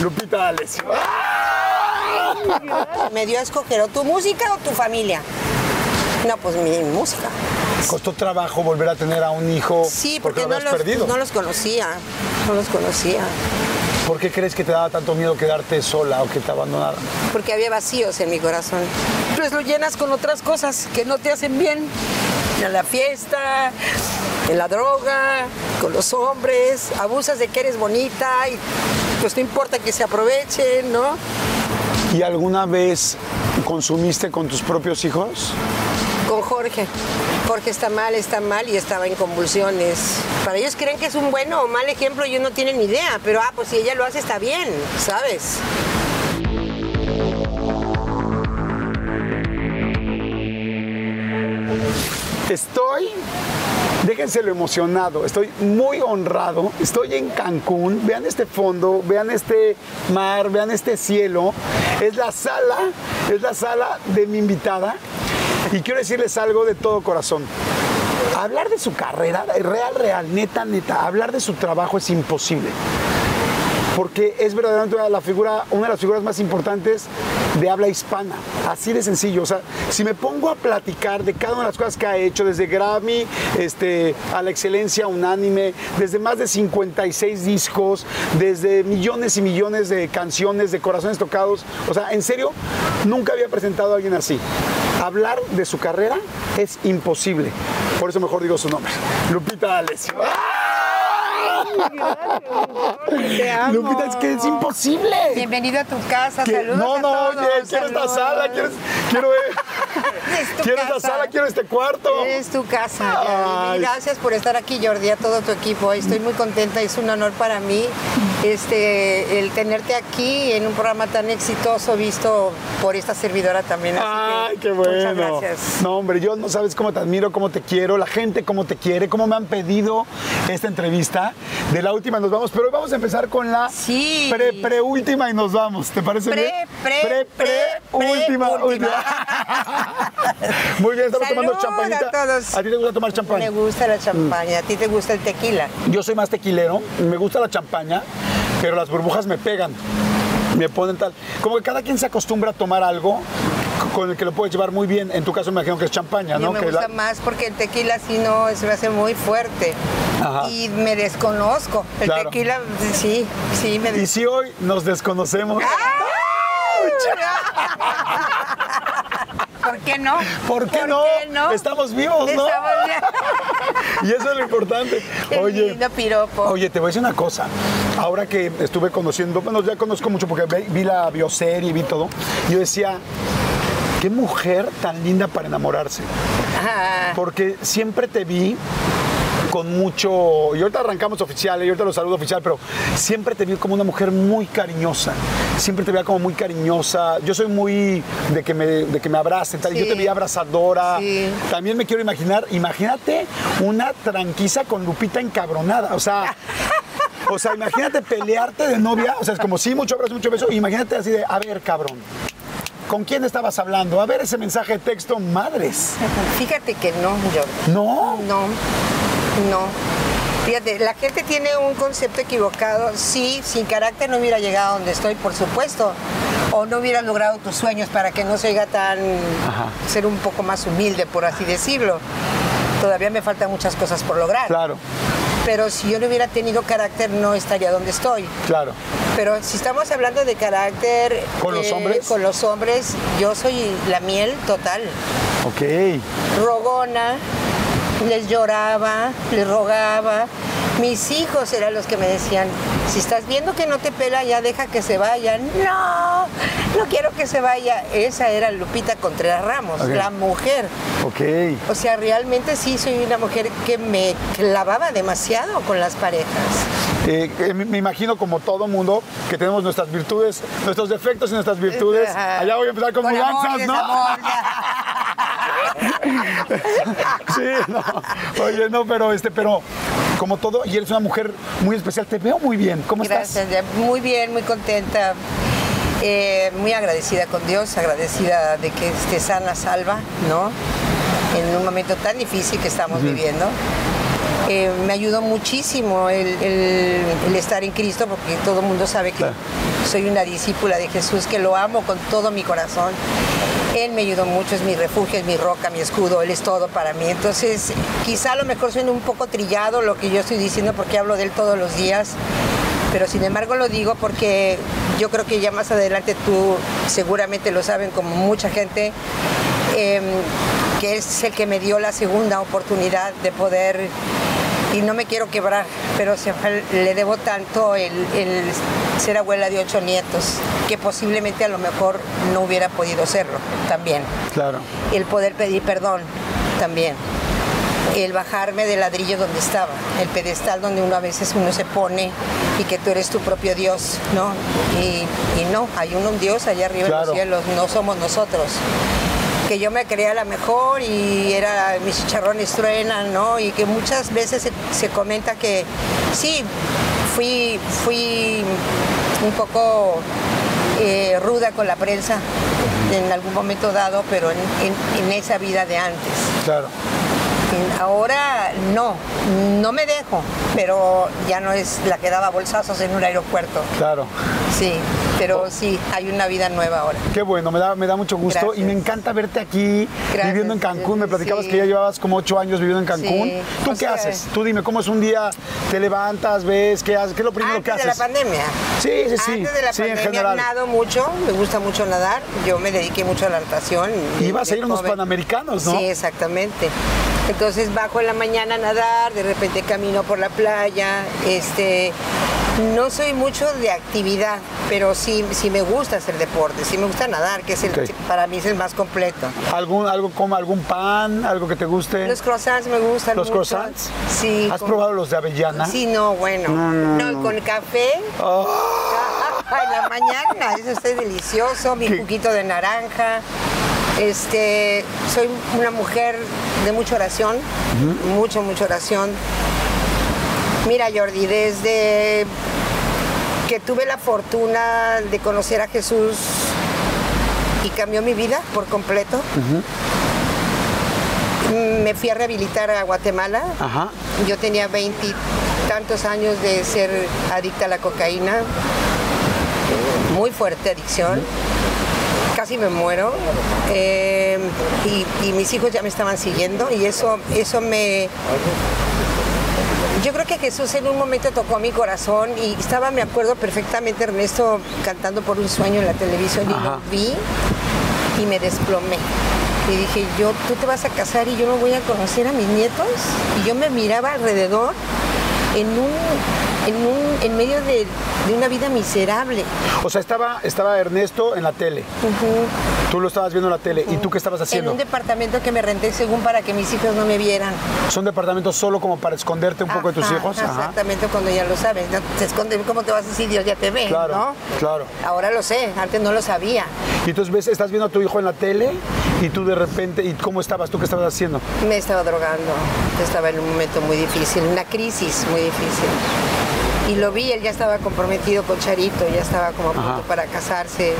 Lupita. Me dio a escoger o tu música o tu familia. No, pues mi música. ¿Costó trabajo volver a tener a un hijo? Sí, porque, lo no, los, perdido. no los conocía. No los conocía. ¿Por qué crees que te daba tanto miedo quedarte sola o que te abandonaran? Porque había vacíos en mi corazón. Pues lo llenas con otras cosas que no te hacen bien. En la fiesta, en la droga, con los hombres. Abusas de que eres bonita y pues no importa que se aprovechen, ¿no? ¿Y alguna vez consumiste con tus propios hijos? Con Jorge. Jorge está mal, está mal y estaba en convulsiones. Para ellos creen que es un bueno o mal ejemplo y ellos no tienen ni idea. Pero, ah, pues si ella lo hace está bien, ¿sabes? Estoy, déjense lo emocionado, estoy muy honrado, estoy en Cancún, vean este fondo, vean este mar, vean este cielo, es la sala, es la sala de mi invitada. Y quiero decirles algo de todo corazón. Hablar de su carrera, real, real, neta, neta, hablar de su trabajo es imposible. Porque es verdaderamente la figura, una de las figuras más importantes de habla hispana. Así de sencillo. O sea, si me pongo a platicar de cada una de las cosas que ha hecho, desde Grammy este, a la excelencia unánime, desde más de 56 discos, desde millones y millones de canciones, de corazones tocados. O sea, en serio, nunca había presentado a alguien así. Hablar de su carrera es imposible. Por eso mejor digo su nombre. Lupita Alessio. Te amo. Lupita, es que es imposible. Bienvenido a tu casa, Que- saludos no, a no, todos, oye, quiero esta saludos. sala, quiero, quiero, Es tu quiero esta sala, quiero este cuarto. Es tu casa. Ay. Gracias por estar aquí, Jordi, a todo tu equipo. Estoy muy contenta, es un honor para mí este, el tenerte aquí en un programa tan exitoso visto por esta servidora también. Así Ay, que qué bueno. Muchas gracias. No, hombre, yo no sabes cómo te admiro, cómo te quiero, la gente cómo te quiere, cómo me han pedido esta entrevista. De la última nos vamos, pero hoy vamos a empezar con la Sí. pre, pre última y nos vamos. ¿Te parece Pre, bien? pre, pre, pre, última, última. última. Muy bien, estamos tomando champañita. a todos. ¿A ti te gusta tomar champaña? Me gusta la champaña, a ti te gusta el tequila. Yo soy más tequilero, me gusta la champaña, pero las burbujas me pegan, me ponen tal. Como que cada quien se acostumbra a tomar algo con el que lo puedes llevar muy bien. En tu caso me imagino que es champaña, Yo ¿no? me Que gusta la- más porque el tequila sí no se me hace muy fuerte. Ajá. Y me desconozco. El Claro. tequila, sí, sí, me Y desconozco. si hoy nos desconocemos, ¿Por qué no? ¿por qué, no? Estamos vivos, ¿no? Estamos. Y eso es lo importante. Qué Oye, lindo piropo. Oye, te voy a decir una cosa. Ahora que estuve conociendo, bueno, ya conozco mucho porque vi la bioserie y vi todo, yo decía, qué mujer tan linda para enamorarse. Ajá. Porque siempre te vi con mucho, y ahorita arrancamos oficial, y ahorita lo saludo oficial, pero siempre te vi como una mujer muy cariñosa, siempre te veía como muy cariñosa, yo soy muy de que me, de que me abracen, tal, yo te veía abrazadora, Sí. también me quiero imaginar, imagínate una tranquiza con Lupita encabronada, o sea... O sea, imagínate pelearte de novia, o sea, es como sí, mucho abrazo, mucho beso, imagínate así de, a ver, cabrón, ¿con quién estabas hablando? A ver ese mensaje de texto, madres. Fíjate que no, yo. No, No, no. Fíjate, la gente tiene un concepto equivocado. Sí, sin carácter no hubiera llegado a donde estoy, por supuesto. O no hubiera logrado tus sueños para que no se oiga tan. Ajá. ser un poco más humilde, por así decirlo. Todavía me faltan muchas cosas por lograr. Claro, Pero si yo no hubiera tenido carácter, no estaría donde estoy. claro. Pero si estamos hablando de carácter. eh, ¿Con los hombres? Con los hombres, yo soy la miel total. Ok. rogona, les lloraba, les rogaba. Mis hijos eran los que me decían, si estás viendo que no te pela, ya deja que se vaya. No, no quiero que se vaya. Esa era Lupita Contreras Ramos, la mujer. Ok. O sea, realmente sí soy una mujer que me clavaba demasiado con las parejas. Eh, eh, me imagino como todo mundo que tenemos nuestras virtudes, nuestros defectos y nuestras virtudes. Allá voy a empezar con, Con amor, mudanzas, ¿no? Sí, no. Oye, no, pero este, pero como todo, y eres una mujer muy especial, te veo muy bien. ¿Cómo estás? Gracias, ya, muy bien, muy contenta. Eh, muy agradecida con Dios, agradecida de que esté sana, salva, ¿no? En un momento tan difícil que estamos viviendo. Eh, me ayudó muchísimo el, el- el estar en Cristo, porque todo el mundo sabe que Claro. soy una discípula de Jesús, que lo amo con todo mi corazón. Él me ayudó mucho, es mi refugio, es mi roca, mi escudo, Él es todo para mí. Entonces, quizá a lo mejor suena un poco trillado lo que yo estoy diciendo porque hablo de Él todos los días, pero sin embargo lo digo porque yo creo que ya más adelante tú seguramente lo saben como mucha gente, em, que es el que me dio la segunda oportunidad de poder, y no me quiero quebrar, pero se- le debo tanto el, el ser abuela de ocho nietos, que posiblemente a lo mejor no hubiera podido serlo también. Claro. El poder pedir perdón también. El bajarme del ladrillo donde estaba, el pedestal donde uno a veces uno se pone y que tú eres tu propio Dios, ¿no? Y, y no, hay un, un Dios allá arriba en los cielos, no somos nosotros. Que yo me creía la mejor y era mis chicharrones truenan, ¿no? Y que muchas veces se, se comenta que sí, fui, fui un poco eh, ruda con la prensa en algún momento dado, pero en, en- en esa vida de antes. Claro. Ahora no, no me dejo, pero ya no es la que daba bolsazos en un aeropuerto. Claro. Sí, pero sí, hay una vida nueva ahora. Qué bueno, me da, me da mucho gusto Gracias. y me encanta verte aquí Gracias. viviendo en Cancún. Me platicabas Sí. que ya llevabas como ocho años viviendo en Cancún. Sí. ¿Tú O qué sea, haces? Tú dime, ¿cómo es un día? ¿Te levantas, ves? ¿Qué haces? ¿Qué es lo primero Antes que de la haces? pandemia. Sí, sí, sí. Antes de la Sí, en pandemia general. nado mucho, me gusta mucho nadar. Yo me dediqué mucho a la natación. Y ibas a ir a unos panamericanos, ¿no? Sí, exactamente. Entonces bajo en la mañana a nadar, de repente camino por la playa. Este, no soy mucho de actividad, pero sí, sí me gusta hacer deporte, sí me gusta nadar, que es el, para mí es el más completo. ¿Algún, algo como algún pan, algo que te guste? Los croissants me gustan ¿Los mucho. croissants? Sí. ¿Has con- probado los de avellana? Sí, no, bueno. No, no, no. con café. Oh, En la mañana, eso está delicioso, mi ¿Qué? juguito de naranja. Este, soy una mujer de mucha oración, mucho, mucha oración. Mira, Jordi, desde que tuve la fortuna de conocer a Jesús y cambió mi vida por completo, me fui a rehabilitar a Guatemala. Ajá. Yo tenía veintitantos años de ser adicta a la cocaína, muy fuerte adicción, casi me muero eh, y, y mis hijos ya me estaban siguiendo y eso, eso me... Yo creo que Jesús en un momento tocó mi corazón y estaba, me acuerdo perfectamente, Ernesto cantando por un sueño en la televisión y lo vi y me desplomé. Y dije, yo, tú te vas a casar y yo no voy a conocer a mis nietos. Y yo me miraba alrededor en un, en un, en medio de, de una vida miserable. O sea, estaba, estaba Ernesto en la tele. Tú lo estabas viendo en la tele. ¿Y tú qué estabas En haciendo? un departamento que me renté según para que mis hijos no me vieran. ¿Son departamentos solo como para esconderte un poco de tus hijos? Ajá. Exactamente, cuando ya lo sabes. No te escondes, ¿cómo te vas a decir Dios ya te ve? Claro, ¿no? claro. Ahora lo sé, antes no lo sabía. Y entonces ves, estás viendo a tu hijo en la tele y tú de repente, ¿y cómo estabas? ¿Tú qué estabas haciendo? Me estaba drogando, estaba en un momento muy difícil, una crisis muy difícil. Y lo vi, él ya estaba comprometido con Charito, ya estaba como a punto para casarse.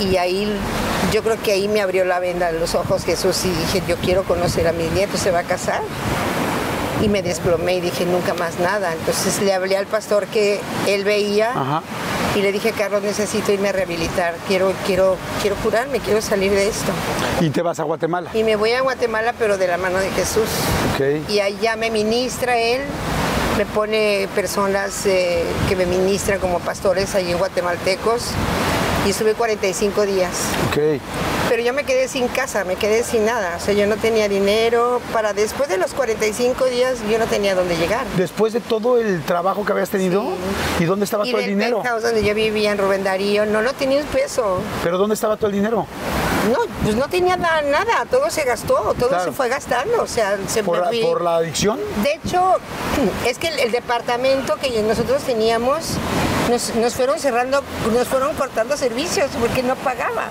Y ahí, yo creo que ahí me abrió la venda de los ojos Jesús y dije, yo quiero conocer a mis nietos, se va a casar. Y me desplomé y dije, nunca más nada. Entonces le hablé al pastor que él veía Ajá. y le dije, Carlos, necesito irme a rehabilitar, quiero, quiero, quiero curarme, quiero salir de esto. Y te vas a Guatemala. Y me voy a Guatemala, pero de la mano de Jesús. Ok. Y allá me ministra él, me pone personas eh, que me ministran como pastores allí en guatemaltecos. Y estuve 45 días. Ok. Pero yo me quedé sin casa, me quedé sin nada. O sea, yo no tenía dinero. Para después de los 45 días, yo no tenía dónde llegar. Después de todo el trabajo que habías tenido, ¿y dónde estaba Y todo el dinero? penthouse donde yo vivía en Rubén Darío, no, no tenía un peso. ¿Pero dónde estaba todo el dinero? No, pues no tenía na- nada, todo se gastó, todo Claro. se fue gastando. O sea, se ¿Por la, por la adicción? De hecho, es que el, el departamento que nosotros teníamos nos, nos fueron cerrando, nos fueron cortando servicios porque no pagaba.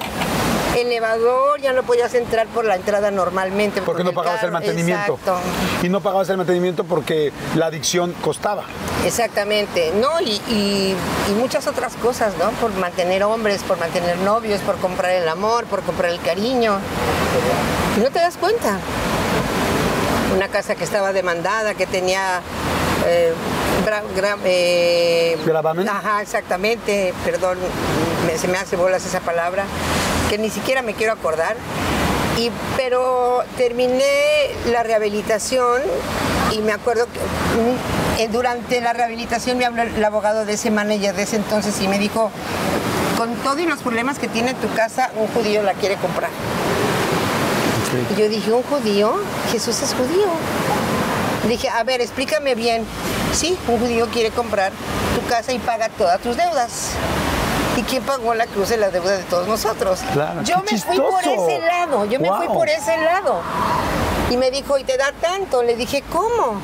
El elevador ya no podías entrar por la entrada normalmente. Porque por no pagabas el mantenimiento. Exacto, Y no pagabas el mantenimiento porque la adicción costaba. exactamente. No, y, y- y muchas otras cosas, ¿no? Por mantener hombres, por mantener novios, por comprar el amor, por comprar el cariño. Y no te das cuenta. una casa que estaba demandada, que tenía eh, gra- gra- eh, ¿Gravamen? Ajá, exactamente, perdón, me- se me hace bolas esa palabra, que ni siquiera me quiero acordar. Y, pero terminé la rehabilitación y me acuerdo que mm, eh, durante la rehabilitación me habló el abogado de ese manager de ese entonces y me dijo, con todos los problemas que tiene tu casa, un judío la quiere comprar. Y yo dije, ¿un judío? Jesús es judío. Dije, a ver, explícame bien. Sí, un judío quiere comprar tu casa y paga todas tus deudas. ¿Y quién pagó la cruz de la deuda de todos nosotros? Claro, yo me fui por ese lado, yo me fui por ese lado. Y me dijo, ¿y te da tanto? Le dije, ¿cómo?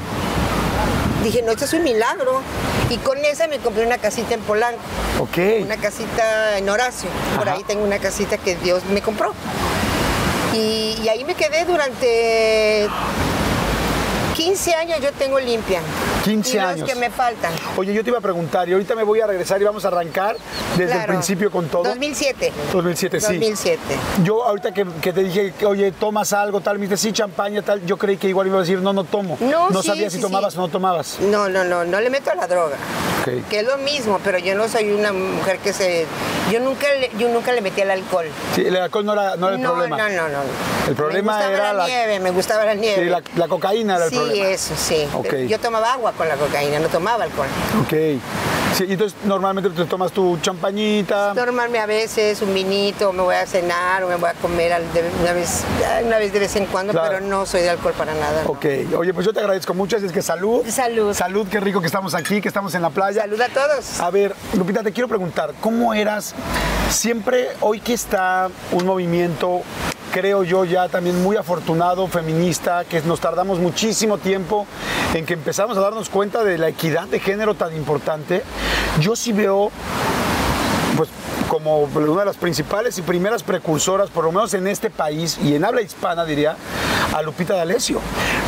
Dije, no, esto es un milagro. Y con esa me compré una casita en Polanco, Ok. una casita en Horacio. Por Ajá. ahí tengo una casita que Dios me compró. Y, y ahí me quedé durante 15 años, yo tengo limpia. 15 y los años. que me faltan. Oye, yo te iba a preguntar, y ahorita me voy a regresar y vamos a arrancar desde el principio con todo. 2007. 2007, sí. 2007. Yo ahorita que, que te dije, que, oye, tomas algo, tal, me dijiste, sí, champaña, tal, yo creí que igual iba a decir, no, no tomo. No, sí, sabía si tomabas sí. o no tomabas. No, no, no, no le meto a la droga. Ok. Que es lo mismo, pero yo no soy una mujer que se. Yo nunca le, yo nunca le metí al alcohol. Sí, el alcohol no era, no era el no, problema. no, no, no. El problema me gustaba era la, la- nieve, me gustaba la nieve. Sí, la, la cocaína era el sí, eso, sí. Ok. Yo tomaba agua con la cocaína, no tomaba alcohol. Ok. Sí, y entonces normalmente te tomas tu champañita. Tomarme a veces un vinito, me voy a cenar o me voy a comer una, vez, una vez de vez en cuando, Claro. pero no soy de alcohol para nada. ¿no? Ok. Oye, pues yo te agradezco mucho, así es que salud. Salud. Salud, qué rico que estamos aquí, que estamos en la playa. Salud a todos. A ver, Lupita, te quiero preguntar, ¿cómo eras siempre, hoy que está un movimiento, creo yo ya también muy afortunado, feminista, que nos tardamos muchísimo tiempo en que empezamos a darnos cuenta de la equidad de género tan importante? Yo sí veo pues como una de las principales y primeras precursoras, por lo menos en este país y en habla hispana diría, a Lupita D'Alessio.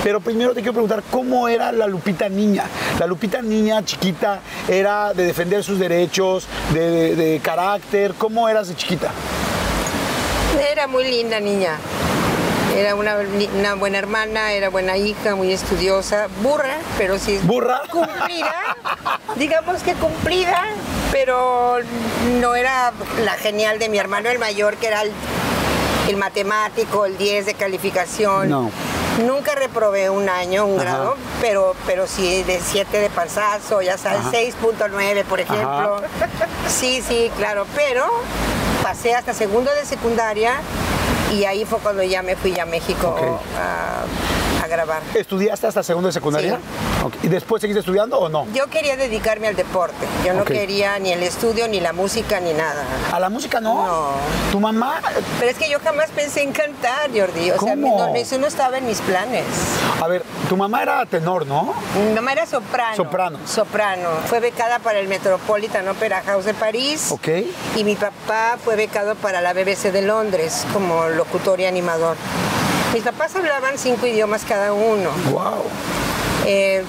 Pero primero te quiero preguntar, ¿cómo era la Lupita niña? La Lupita niña chiquita era de defender sus derechos, de, de carácter, ¿cómo eras de chiquita? Era muy linda niña. Era una, una buena hermana, era buena hija, muy estudiosa, burra, pero sí. ¿Burra? Cumplida, digamos que cumplida, pero no era la genial de mi hermano el mayor, que era el, el matemático, el 10 de calificación. No. Nunca reprobé un año, un Ajá. grado, pero, pero sí de 7 de panzazo, ya sabes, Ajá. 6.9 por ejemplo. Sí, sí, claro, pero pasé hasta segundo de secundaria y ahí fue cuando ya me fui a México a, a grabar. ¿Estudiaste hasta segundo de secundaria? Ok. ¿Y después seguiste estudiando o no? Yo quería dedicarme al deporte, yo no quería ni el estudio, ni la música, ni nada. ¿A la música no? No. ¿Tu mamá? Pero es que yo jamás pensé en cantar, Jordi. O sea, no, eso no estaba en mis planes. A ver, tu mamá era tenor, ¿no? Mi mamá era soprano. Soprano. Soprano. Fue becada para el Metropolitan Opera House de París. Ok. Y mi papá fue becado para la BBC de Londres como locutor y animador. Mis papás hablaban cinco idiomas cada uno. Wow. Eh,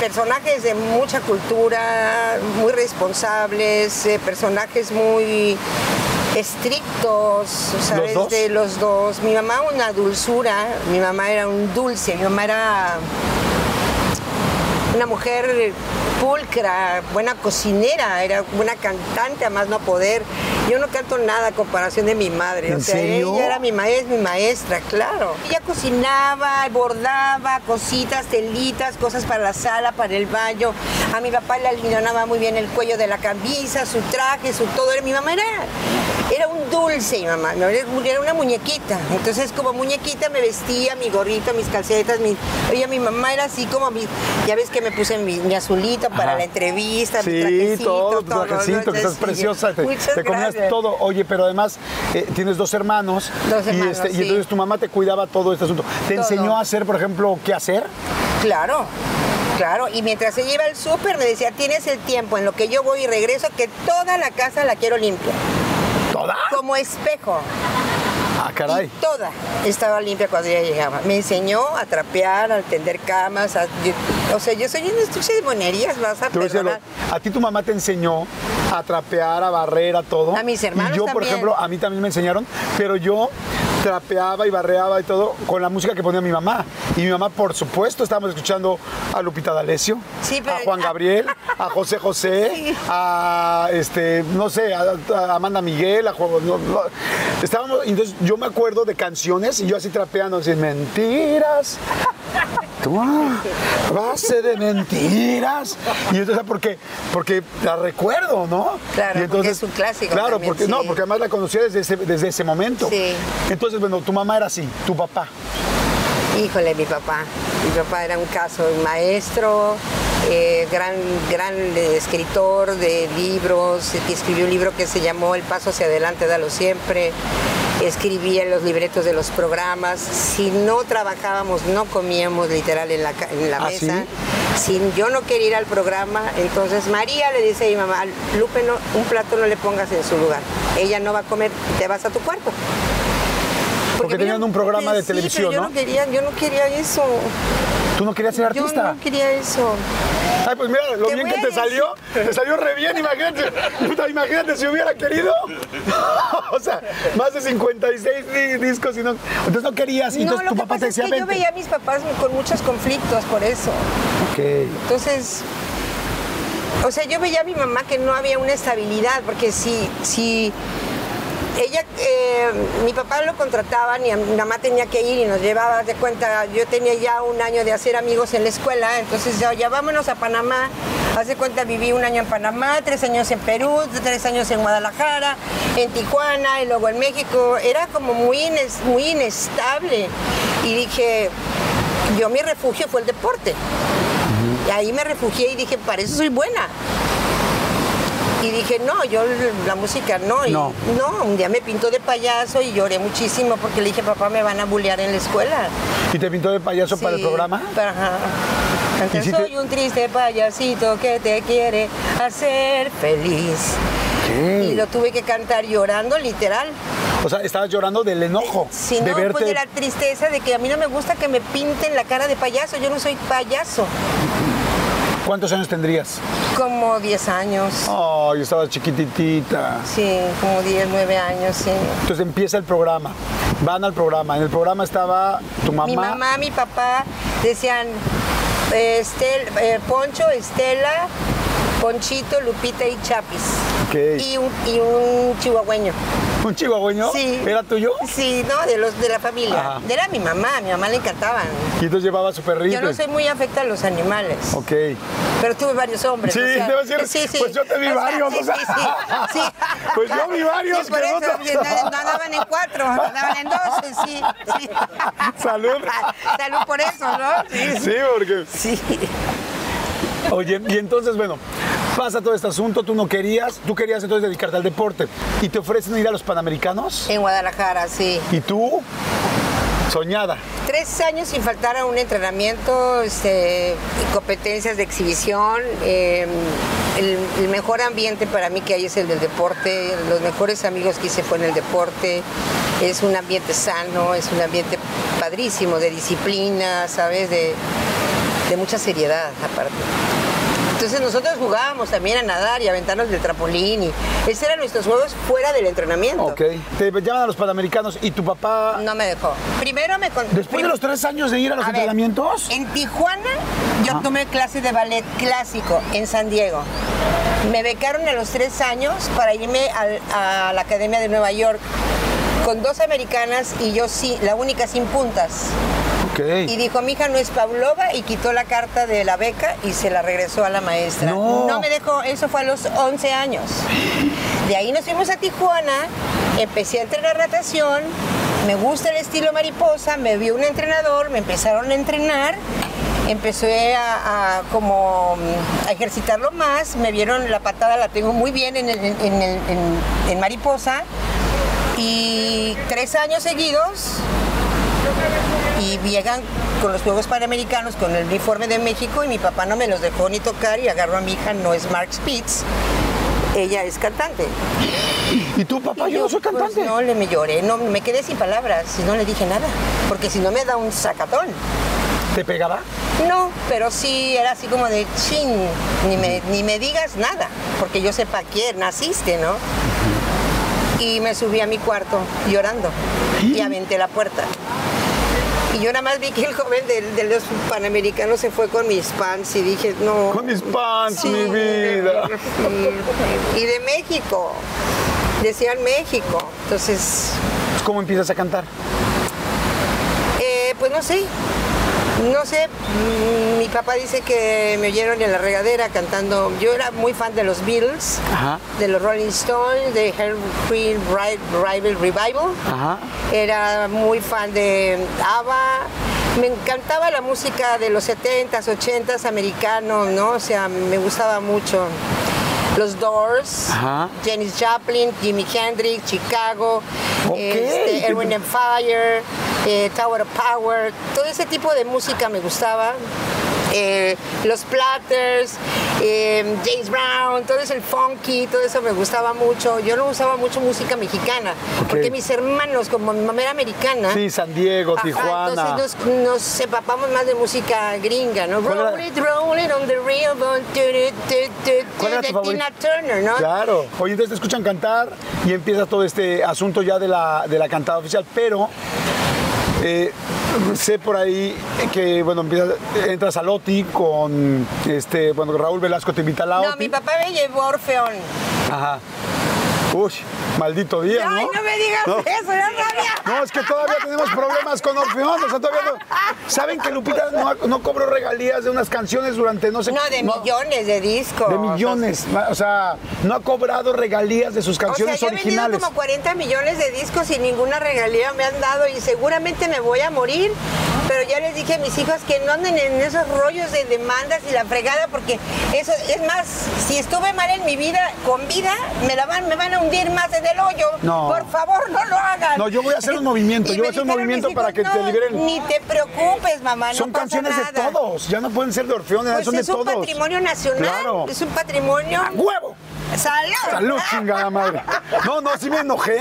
personajes de mucha cultura, muy responsables, eh, personajes muy estrictos, ¿sabes? De los dos. Mi mamá una dulzura, mi mamá era un dulce, mi mamá era una mujer pulcra, buena cocinera, era buena cantante a más no poder. Yo no canto nada a comparación de mi madre. ¿En o sea, serio? ella era mi maestra, mi maestra, claro. Ella cocinaba, bordaba cositas, telitas, cosas para la sala, para el baño. A mi papá le alineaba muy bien el cuello de la camisa, su traje, su todo. Mi mamá era, era un dulce, mi mamá. era una muñequita. Entonces, como muñequita me vestía, mi gorrito, mis calcetas. Mi... Oye, mi mamá era así como mi... Ya ves que me puse mi, mi azulito para Ajá. la entrevista, mi Sí, trajecito, todo, tu todo, trajecito, estás Sí. preciosa, te, te comías todo. Oye, pero además eh, tienes dos hermanos. Dos y, este, y entonces tu mamá te cuidaba todo este asunto. ¿Te Todo. enseñó a hacer, por ejemplo, qué hacer? Claro, claro. Y mientras se lleva al súper me decía, tienes el tiempo en lo que yo voy y regreso, que toda la casa la quiero limpia. ¿Toda? Como espejo. Ah, caray. Y toda estaba limpia cuando ella llegaba. Me enseñó a trapear, a tender camas. a- yo- o sea, yo soy una estuche de monerías, vas a perdonar. A ti tu mamá te enseñó a trapear, a barrer, a todo. A mis hermanos Y yo, por ejemplo, a mí también me enseñaron, pero yo trapeaba y barreaba y todo con la música que ponía mi mamá. Y mi mamá, por supuesto, estábamos escuchando a Lupita D'Alessio, Sí, pero- a Juan Gabriel, a José José, Sí. a este, no sé, a, a Amanda Miguel, a Juan. no, no. Estábamos, entonces yo me acuerdo de canciones y yo así trapeando, así, mentiras. Tú, ah, base de mentiras. Y entonces, ¿por qué? Porque la recuerdo, ¿no? Claro, y porque es un clásico Claro, también, porque, no, porque además la conocí desde ese, desde ese momento. Sí. Entonces, bueno, tu mamá era así, tu papá. Híjole, mi papá. Mi papá era un caso, un maestro, eh, gran, gran escritor de libros, que escribió un libro que se llamó El paso hacia adelante, dalo siempre. Escribía los libretos de los programas. Si no trabajábamos, no comíamos literal en la, ca- en la ¿Ah, mesa. Si yo no quería ir al programa, entonces María le dice a mi mamá, Lupe, no, un plato no le pongas en su lugar. Ella no va a comer, te vas a tu cuarto. Porque tenían un programa de sí, pero televisión, yo ¿no? quería, yo no quería eso. ¿Tú no querías ser artista? Yo no quería eso. Ay, pues mira, lo bien que te salió, te salió re bien, imagínate. Imagínate si hubiera querido. o sea, más de 56 di- discos y no. Entonces no querías, y no, entonces lo tu que papá pasa te es decía, que yo veía a mis papás con muchos conflictos por eso. Ok. Entonces, o sea, yo veía a mi mamá que no había una estabilidad, porque si, si ella, eh, mi papá lo contrataban y mi mamá tenía que ir y nos llevaba de cuenta, yo tenía ya un año de hacer amigos en la escuela, entonces ya, ya vámonos a Panamá. Haz de cuenta, viví un año en Panamá, tres años en Perú, tres años en Guadalajara, en Tijuana y luego en México. Era como muy, ines- muy inestable. Y dije, yo mi refugio fue el deporte. Y ahí me refugié y dije, para eso soy buena. Y dije, no, yo la música no. Y No. no, un día me pintó de payaso y lloré muchísimo porque le dije, papá, me van a bullear en la escuela. ¿Y te pintó de payaso para el Sí, programa? para- ajá. Entonces, ¿Y si te- soy un triste payasito que te quiere hacer feliz. Y lo tuve que cantar llorando, literal. O sea, estabas llorando del enojo. Si de no, verte. pues de la tristeza de que a mí no me gusta que me pinten la cara de payaso. Yo no soy payaso. ¿Cuántos años tendrías? Como 10 años. Ay, estabas chiquititita. Sí, como 10, 9 años, sí. Entonces empieza el programa. Van al programa. En el programa estaba tu mamá. Mi mamá, mi papá decían eh, Estel- eh, Poncho, Estela, Ponchito, Lupita y Chapis. Ok. Y, un, y un chihuahueño. ¿Un chihuahueño? Sí. ¿Era tuyo? Sí, no, de los de la familia. Ajá. Era mi mamá, a mi mamá le encantaban. Y entonces llevaba su perrito. Yo no soy muy afecta a los animales. Ok. Pero tuve varios hombres. Sí, o sea, a decir, sí, sí. pues yo te vi O sea, varios, Sí, o sea. sí, sí. Pues yo vi varios Sí, por eso, no andaban en cuatro, andaban en dos, sí. sí. Salud. Salud por eso, ¿no? Sí, Sí, porque. sí. Oye, y entonces, bueno, pasa todo este asunto, tú no querías, tú querías entonces dedicarte al deporte y te ofrecen ir a los Panamericanos En Guadalajara, sí. y tú, soñada. Tres años sin faltar a un entrenamiento, este, competencias de exhibición. eh, el, el mejor ambiente para mí que hay es el del deporte. Los mejores amigos que hice fue en el deporte. Es un ambiente sano, es un ambiente padrísimo, de disciplina, ¿sabes? De, de mucha seriedad, aparte. Entonces nosotros jugábamos también a nadar y a aventarnos del trampolín y ese eran nuestros juegos fuera del entrenamiento. Ok. Te llaman a los Panamericanos y tu papá, No me dejó. Primero me con- después de los tres años de ir a los A ver, entrenamientos, en Tijuana yo tomé clase de ballet clásico en San Diego. Me becaron a los tres años para irme al- a la Academia de Nueva York con dos americanas y yo sí, la única sin puntas. Y dijo, mi hija no es Pavlova y quitó la carta de la beca y se la regresó a la maestra. No. me dejó, eso fue a los 11 años. De ahí nos fuimos a Tijuana, empecé a entrenar natación, me gusta el estilo mariposa, me vio un entrenador, me empezaron a entrenar, empecé a, a como a ejercitarlo más, me vieron la patada, la tengo muy bien en, el- en- en el- en- en mariposa y tres años seguidos y llegan con los Juegos Panamericanos con el uniforme de México y mi papá no me los dejó ni tocar y agarró a mi hija, no es Mark Spitz, ella es cantante. ¿Y tú, papá? Y Yo no soy pues, cantante. no, le me lloré, no, me quedé sin palabras y no le dije nada, porque si no me da un sacatón. ¿Te pegaba? No, pero sí era así como de chin, ni me, ni me digas nada, porque yo sepa quién naciste, ¿no? y me subí a mi cuarto llorando y aventé la puerta. Y yo nada más vi que el joven de, de los panamericanos se fue con mis pants y dije, no. Con mis pants, Sí, mi vida. Y, y de México. Decían México. Entonces, ¿Cómo empiezas a cantar? eh, pues no sé. No sé, mi papá dice que me oyeron en la regadera cantando. Yo era muy fan de los Beatles, Ajá. de los Rolling Stones, de Queen Rival Revival. Ajá. Era muy fan de ABBA. Me encantaba la música de los 70s, 80s americano, ¿no? O sea, me gustaba mucho. Los Doors, Ajá. Janis Joplin, Jimi Hendrix, Chicago, Ok. este, Erwin and Fire, eh, Tower of Power, todo ese tipo de música me gustaba. Eh, los Platters, eh, James Brown, todo eso, el funky, todo eso me gustaba mucho. Yo no usaba mucho música mexicana, porque mis hermanos, como mi mamá era americana, Sí, San Diego, Ajá, Tijuana. Entonces nos, nos empapamos más de música gringa, ¿no? ¿Cuál era- Roll it, roll it on the railroad, tu, tu, tu, tu, ¿Cuál era tu de? Tina Turner, ¿no? Claro. Oye, entonces te escuchan cantar y empieza todo este asunto ya de la, de la cantada oficial, pero eh, sé por ahí que, bueno, empiezas, entras a Loti con, este, bueno, Raúl Velasco te invita a la No, Oti. mi papá me llevó a Orfeón. Ajá. Uy, maldito día, ¿no? Ay, no me digas ¿No? eso, ya rabia. No, es que todavía tenemos problemas con Orfeón. O sea, todavía no. ¿Saben que Lupita no, no cobró regalías de unas canciones durante no sé No, de millones de discos. De millones. O sea, no ha cobrado regalías de sus O sea, canciones yo he vendido originales. como 40 millones de discos y ninguna regalía me han dado y seguramente me voy a morir. Pero ya les dije a mis hijos que no anden en esos rollos de demandas y la fregada porque eso es más, si estuve mal en mi vida, con vida, me la van, me van a hundir más en el hoyo. No. Por favor, no lo hagan. No, yo voy a hacer un movimiento, Y yo voy a hacer un movimiento para que te "No, liberen". Ni te preocupes, mamá, Son no pasa canciones de todos. Ya no pueden ser de Orfeón, Pues son de es un todos. patrimonio nacional. Claro. Es un patrimonio. ¡Huevo! ¡Salud! ¡Salud, chingada madre! No, no, sí me enojé.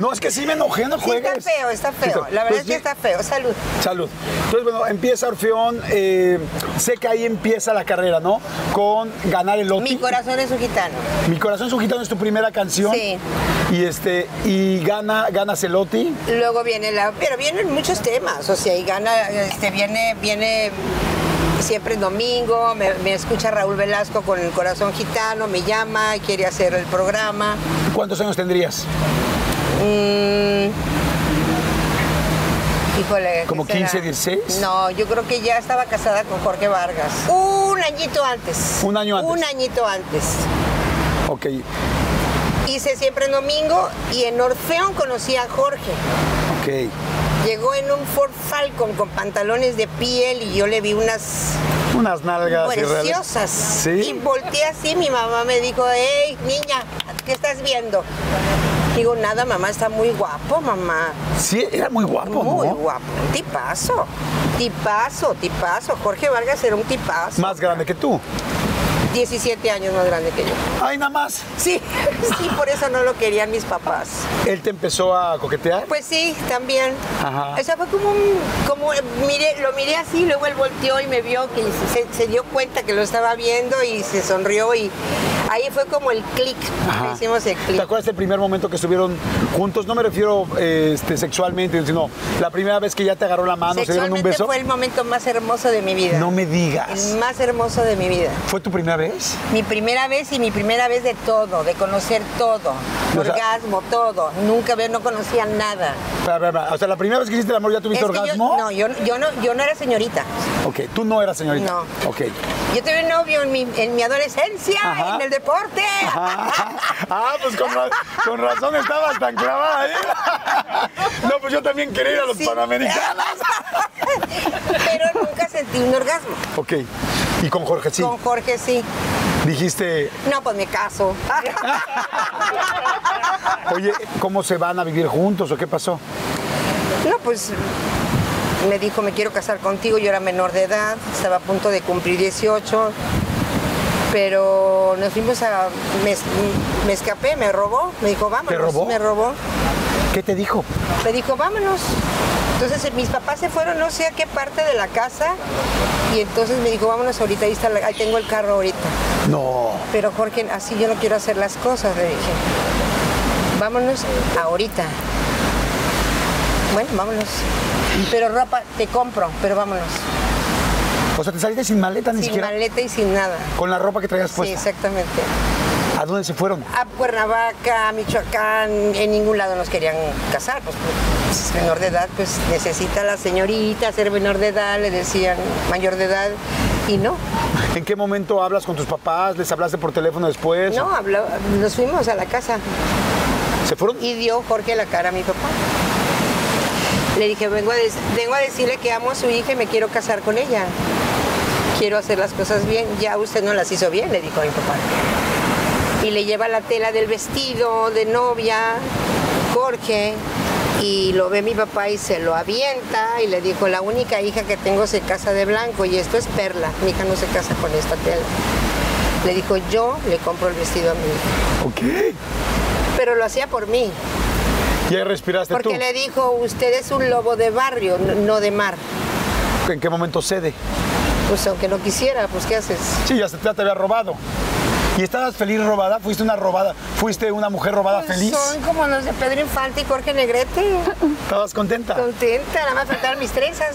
No, es que sí me enojé, no Sí, está juegues. feo, está feo. La verdad Pues es que está feo. Salud. Salud. Entonces, bueno, empieza Orfeón. eh, sé que ahí empieza la carrera, ¿no? Con ganar el Loti. Mi corazón es un gitano. Mi corazón es un gitano es tu primera canción. Sí. Y este, y gana, ganas el Loti. Luego viene la. Pero vienen muchos temas. O sea, y gana. Este, viene, viene. Siempre en domingo, me, me escucha Raúl Velasco con el corazón gitano, me llama, quiere hacer el programa. ¿Cuántos años tendrías? Mm, híjole. ¿qué ¿Como será? 15, 16? No, yo creo que ya estaba casada con Jorge Vargas. Un añito antes. Un año antes. Un añito antes. Ok, Hice siempre en domingo y en Orfeón conocí a Jorge. Ok. Llegó en un Ford Falcon con pantalones de piel y yo le vi unas Unas nalgas preciosas. Sí. Y volteé así, mi mamá me dijo, hey, niña, ¿qué estás viendo? Digo, nada, mamá, está muy guapo, mamá. Sí, era muy guapo, Muy ¿no? guapo. Un tipazo. Tipazo, tipazo. Jorge Vargas era un tipazo. Más grande que tú. 17 años más grande que yo. Ay, nada más. Sí, sí, por eso no lo querían mis papás. Él te empezó a coquetear. Pues sí, también. Ajá. O sea, fue como un, como miré, lo miré así, luego él volteó y me vio que se, se dio cuenta que lo estaba viendo y se sonrió y ahí fue como el clic. Hicimos el ¿Te clic. acuerdas del primer momento que estuvieron juntos? No me refiero eh, este, sexualmente, sino la primera vez que ya te agarró la mano, se dieron un beso. fue el momento más hermoso de mi vida. No me El digas. más hermoso de mi vida. ¿Fue tu primera vez? Mi primera vez y mi primera vez de todo, de conocer todo. O sea- Orgasmo, todo. Nunca no conocía nada. O sea, la primera vez que hiciste el amor ya tuviste Es que yo- orgasmo. no, yo, yo no, yo no era señorita. Ok, tú no eras señorita. No. Ok. Yo tuve un novio en mi, en mi adolescencia, Ajá. en el deporte. Ah, ah, pues con, ra- con razón estabas tan clavada ahí. No, pues yo también quería ir a los Sí. Panamericanos. Pero nunca sentí un orgasmo. Ok. Y con Jorge, sí. Con Jorge sí. Dijiste, No, pues me caso. oye, ¿cómo se van a vivir juntos o qué pasó? No, pues me dijo, me quiero casar contigo. Yo era menor de edad, estaba a punto de cumplir 18. Pero nos fuimos a. Me, me escapé, me robó. Me dijo, vámonos. robó? Me robó. ¿Qué te dijo? Me dijo, vámonos. Entonces eh, mis papás se fueron no sé a qué parte de la casa. Y entonces me dijo, vámonos ahorita, ahí, está la- ahí tengo el carro ahorita. No. Pero Jorge, así yo no quiero hacer las cosas, le dije. vámonos ahorita. Bueno, vámonos. Pero ropa te compro, pero vámonos. O sea, te saliste sin maleta ni sin siquiera. maleta y sin nada. Con la ropa que traías Sí, puesta. exactamente. ¿A dónde se fueron? A Cuernavaca, a Michoacán, en ningún lado nos querían casar, pues, pues, es menor de edad, pues necesita la señorita ser menor de edad, le decían mayor de edad, y no, ¿En qué momento hablas con tus papás? ¿Les hablaste por teléfono después? no, habló- nos fuimos a la casa ¿Se fueron? y dio Jorge la cara a mi papá. Le dije, vengo a, vengo a decirle que amo a su hija y me quiero casar con ella. Quiero hacer las cosas bien. Ya usted no las hizo bien, le dijo a mi papá. Y le lleva la tela del vestido de novia, Jorge, y lo ve mi papá y se lo avienta y le dijo, la única hija que tengo se casa de blanco y esto es perla. Mi hija no se casa con esta tela. Le dijo, yo le compro el vestido a mi hija. Ok. Pero lo hacía por mí. Y ahí respiraste Porque tú. le dijo, usted es un lobo de barrio, no- de mar. ¿En qué momento cede? Pues aunque no quisiera, pues ¿qué haces? Sí, ya, se, te había robado. ¿Y estabas feliz robada? ¿Fuiste una robada? ¿Fuiste una mujer robada Pues feliz? Son como los de Pedro Infante y Jorge Negrete. ¿Estabas contenta? Contenta, nada más faltaron mis trenzas.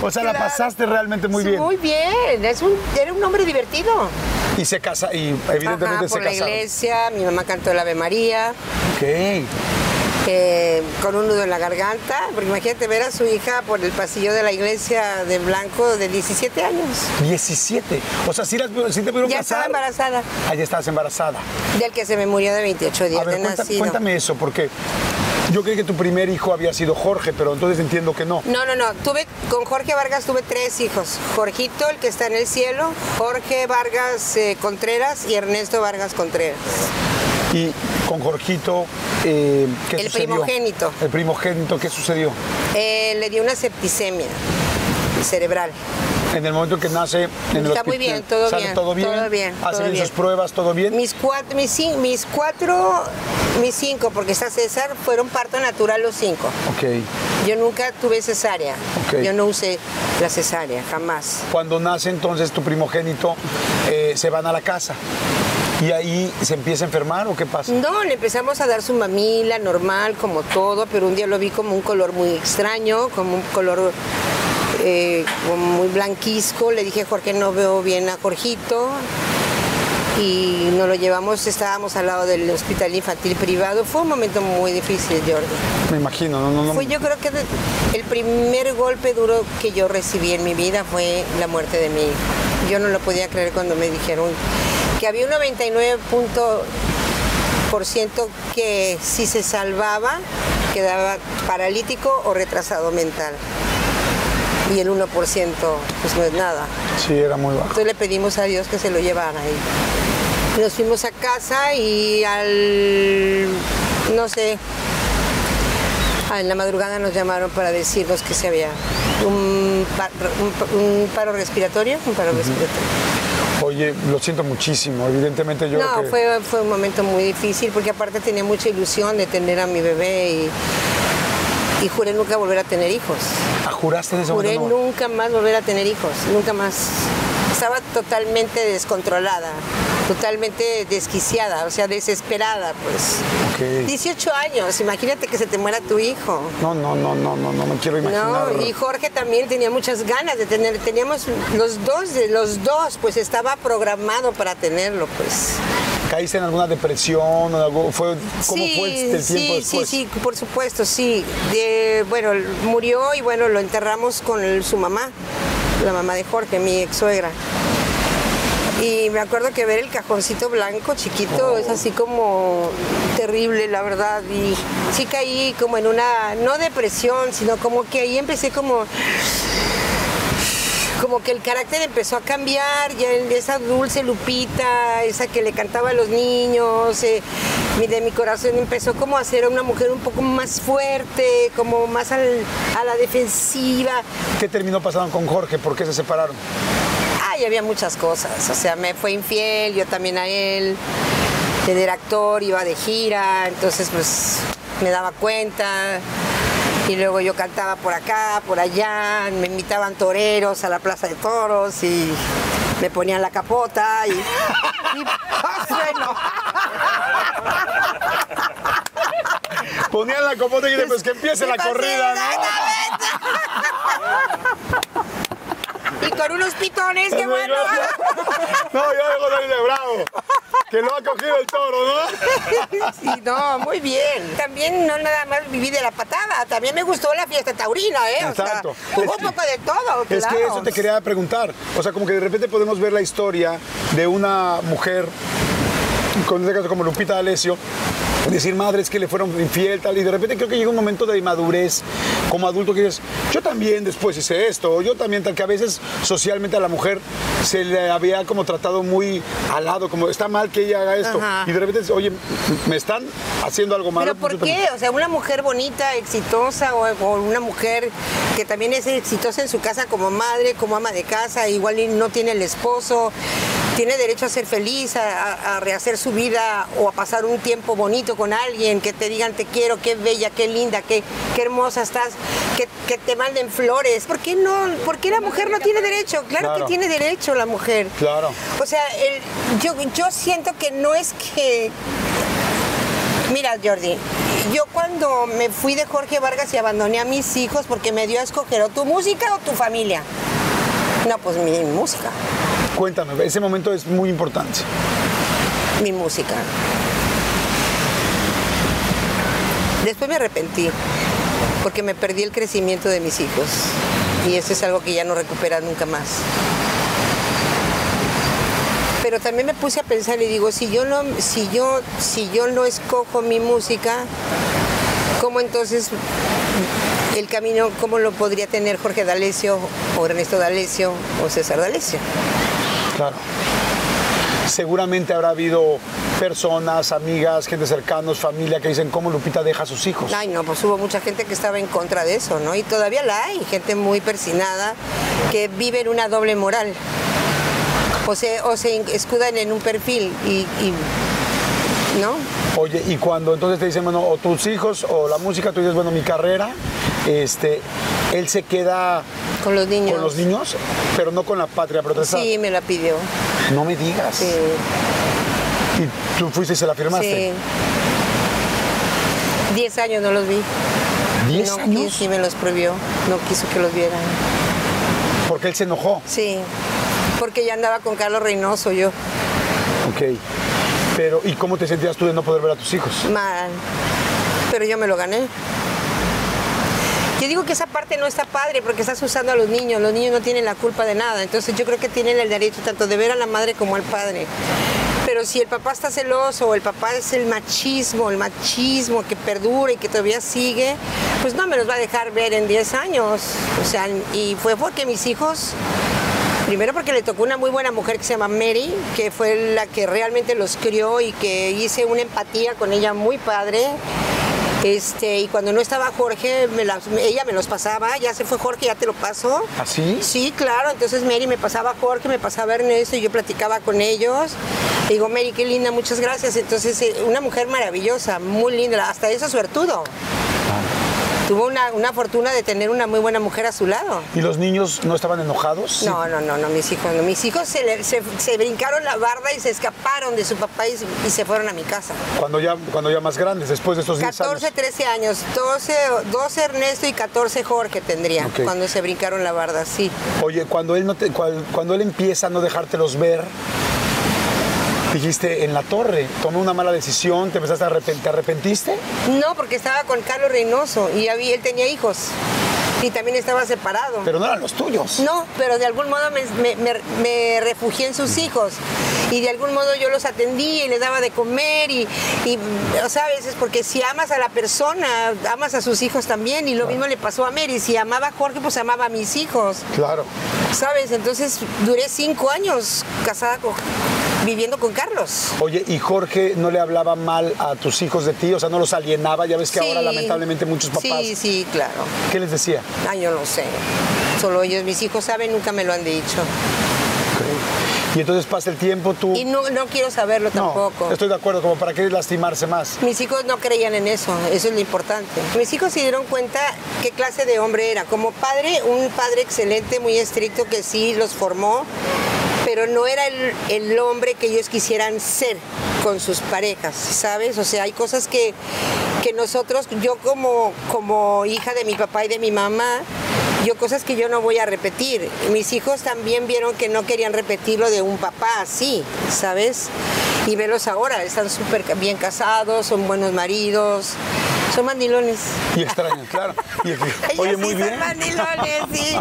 O sea, la pasaste realmente muy bien. Muy bien, es un, era un hombre divertido. Y se casa, y evidentemente Ajá, se por la iglesia, mi mamá cantó el Ave María, Ok. Eh, con un nudo en la garganta, porque imagínate ver a su hija por el pasillo de la iglesia de blanco de 17 años. 17. O sea, sí, las, sí te pudieron Ya casar. estaba embarazada, Ah, ya estabas embarazada. del que se me murió de 28 días A ver, de cuenta- nacido. cuéntame eso, porque yo creí que tu primer hijo había sido Jorge, pero entonces entiendo que no. No, no, no. Tuve, con Jorge Vargas tuve tres hijos. Jorgito, el que está en el cielo, Jorge Vargas eh, Contreras y Ernesto Vargas Contreras. Y con Jorgito, eh, ¿qué El sucedió? primogénito. El primogénito, ¿qué sucedió? Eh, le dio una septicemia cerebral. En el momento que nace en el Está muy hospital, bien, todo ¿sale bien, todo bien? todo bien, ¿Hacen todo bien. sus pruebas, todo bien? Mis cuatro, mis, mis cuatro, mis cinco, porque está César, fueron parto natural los cinco. Ok. Yo nunca tuve cesárea. Ok. Yo no usé la cesárea, jamás. Cuando nace entonces tu primogénito, eh, se van a la casa. ¿Y ahí se empieza a enfermar o qué pasa? No, le empezamos a dar su mamila normal, como todo, pero un día lo vi como un color muy extraño, como un color eh, como muy blanquisco. Le dije, Jorge, no veo bien a Jorgito. Y nos lo llevamos, estábamos al lado del hospital infantil privado. Fue un momento muy difícil, Jordi. Me imagino, no, no, no. Fue yo creo que el primer golpe duro que yo recibí en mi vida fue la muerte de mi hijo. Yo no lo podía creer cuando me dijeron que había un 99 punto por ciento que si se salvaba quedaba paralítico o retrasado mental. Y el 1% pues no es nada. Sí, era muy bajo. Entonces le pedimos a Dios que se lo llevara. Y nos fuimos a casa y al, no sé, ah, en la madrugada nos llamaron para decirnos que se había un, pa- un- un paro respiratorio, un paro respiratorio. Oye, lo siento muchísimo. Evidentemente yo No, que- fue, fue un momento muy difícil porque aparte tenía mucha ilusión de tener a mi bebé y, y juré nunca volver a tener hijos. Ah, ¿Juraste en ese Juré momento? nunca más volver a tener hijos, nunca más. Estaba totalmente descontrolada, totalmente desquiciada, o sea, desesperada, pues. Ok. 18 años, imagínate que se te muera tu hijo. No, no, no, no, no, no me quiero imaginar. No, y Jorge también tenía muchas ganas de tener, teníamos los dos, de los dos, pues estaba programado para tenerlo, pues. ¿Caíste en alguna depresión o algo? ¿Fue, ¿Cómo sí, fue el, el tiempo sí, después? Sí, sí, por supuesto, sí. De- bueno, murió y bueno, lo enterramos con el- su mamá, la mamá de Jorge, mi ex suegra. Y me acuerdo que ver el cajoncito blanco chiquito es así como terrible, la verdad. Y sí caí como en una, no depresión, sino como que ahí empecé como como que el carácter empezó a cambiar, ya esa dulce Lupita, esa que le cantaba a los niños, eh, mi- de mi corazón empezó como a ser una mujer un poco más fuerte, como más al- a la defensiva. ¿Qué terminó pasando con Jorge? ¿Por qué se separaron? Ay, había muchas cosas, o sea, me fue infiel, yo también a él, él era actor, iba de gira, entonces pues me daba cuenta. Y luego yo cantaba por acá, por allá, me invitaban toreros a la plaza de toros y me ponían la capota y, y bueno, Ponían la copota y pues que empiece la corrida, ¿no? Y con unos pitones, qué bueno. No, yo salir de bravo. Que lo ha cogido el toro, ¿no? Sí, no, muy bien. También no nada más viví de la patada, también me gustó la fiesta taurina, ¿eh? O sea, Exacto. hubo un que- poco de todo, Es claro. que eso te quería preguntar. O sea, como que de repente podemos ver la historia de una mujer, con este caso como Lupita D'Alessio, decir, madre, es que le fueron infiel, tal, y de repente creo que llega un momento de madurez como adulto que dices, yo también después hice esto, o yo también, tal que a veces socialmente a la mujer se le había como tratado muy al lado, como está mal que ella haga esto, Ajá. y de repente, dices, oye, me están haciendo algo malo. ¿Pero por yo también". qué? O sea, una mujer bonita, exitosa, o, o una mujer que también es exitosa en su casa como madre, como ama de casa, igual no tiene el esposo, tiene derecho a ser feliz, a, rehacer su vida o a pasar un tiempo bonito con alguien, que te digan te quiero, qué bella, qué linda, qué, qué hermosa estás, que, que te manden flores. ¿Por qué no? ¿Por qué la mujer no tiene derecho? Claro, Claro. que tiene derecho la mujer. Claro. O sea, el- yo, yo siento que no es que Mira, Jordi, yo cuando me fui de Jorge Vargas y abandoné a mis hijos porque me dio a escoger o tu música o tu familia. No, pues mi música, Cuéntame, ese momento es muy importante. mi música. Después me arrepentí porque me perdí el crecimiento de mis hijos y eso es algo que ya no recuperas nunca más. Pero también me puse a pensar y digo, si yo no, si yo, si yo no escojo mi música, ¿cómo entonces el camino, cómo lo podría tener Jorge D'Alessio o Ernesto D'Alessio o César D'Alessio? Claro. Seguramente habrá habido personas, amigas, gente cercanos, familia que dicen cómo Lupita deja a sus hijos. Ay, no, pues hubo mucha gente que estaba en contra de eso, ¿no? Y todavía la hay, gente muy persinada que vive en una doble moral. O se, o se escudan en un perfil y, y- ¿no? Oye, y cuando entonces te dicen, bueno, o tus hijos o la música, tú dices, bueno, mi carrera, este, él se queda Con los niños. con los niños, pero no con la patria protestada. Sí, me la pidió. No me digas. Sí, Y tú fuiste y se la firmaste. sí. Diez años no los vi. ¿Diez no, años? Sí, me los prohibió. No quiso que los vieran. Porque él se enojó. Sí, porque ya andaba con Carlos Reynoso yo. Ok. Pero, ¿y cómo te sentías tú de no poder ver a tus hijos? Mal. Pero yo me lo gané. Yo digo que esa parte no está padre porque estás usando a los niños. Los niños no tienen la culpa de nada. Entonces yo creo que tienen el derecho tanto de ver a la madre como al padre. Pero si el papá está celoso o el papá es el machismo, el machismo que perdura y que todavía sigue, pues no me los va a dejar ver en 10 años. O sea, y fue porque mis hijos Primero porque le tocó una muy buena mujer que se llama Mary, que fue la que realmente los crió y que hice una empatía con ella muy padre. Este, y cuando no estaba Jorge, me ella me los pasaba, ya se fue Jorge, ya te lo paso. ¿Así? Sí, claro, entonces Mary me pasaba Jorge, me pasaba Ernesto y yo platicaba con ellos. Y digo, Mary, qué linda, muchas gracias. Entonces, eh, una mujer maravillosa, muy linda, hasta eso suertudo. Tuvo una, una fortuna de tener una muy buena mujer a su lado. ¿Y los niños no estaban enojados? No, no, no, no, mis hijos no. Mis hijos se, le- se- se brincaron la barda y se escaparon de su papá y, se- y se fueron a mi casa. Cuando ya, cuando ya más grandes, después de estos 10 14, años. 13 años. 12, 12 Ernesto y 14 Jorge tendría cuando se brincaron la barda, sí. Oye, cuando él, no te, cual- cuando él empieza a no dejártelos ver, dijiste, en la torre, tomé una mala decisión, te empezaste a arrepentir, ¿te arrepentiste? No, porque estaba con Carlos Reynoso y él tenía hijos. Y también estaba separado. Pero no eran los tuyos. No, pero de algún modo me, me- me- me refugié en sus hijos y de algún modo yo los atendí y les daba de comer y, y, sabes, es porque si amas a la persona, amas a sus hijos también y lo mismo le pasó a Mary, si amaba a Jorge, pues amaba a mis hijos, Claro. ¿sabes? Entonces duré cinco años casada con, viviendo con Carlos. Oye, ¿y Jorge no le hablaba mal a tus hijos de ti? O sea, no los alienaba. Ya ves que ahora lamentablemente muchos papás. Sí, sí, claro. ¿Qué les decía? Ay, yo no sé. Solo ellos, mis hijos saben, nunca me lo han dicho. Y entonces pasa el tiempo, tú. Y no, no quiero saberlo no, tampoco. estoy de acuerdo, como para qué lastimarse más. Mis hijos no creían en eso, eso es lo importante. Mis hijos se dieron cuenta qué clase de hombre era. Como padre, un padre excelente, muy estricto, que sí los formó, pero no era el, el hombre que ellos quisieran ser con sus parejas, ¿sabes? O sea, hay cosas que, que nosotros, yo como, como hija de mi papá y de mi mamá, yo cosas que yo no voy a repetir. Mis hijos también vieron que no querían repetir lo de un papá así, ¿sabes? Y velos ahora, están súper bien casados, son buenos maridos, son mandilones. Y extraños, claro. Y, Ellos oye, sí muy bien. son mandilones, sí.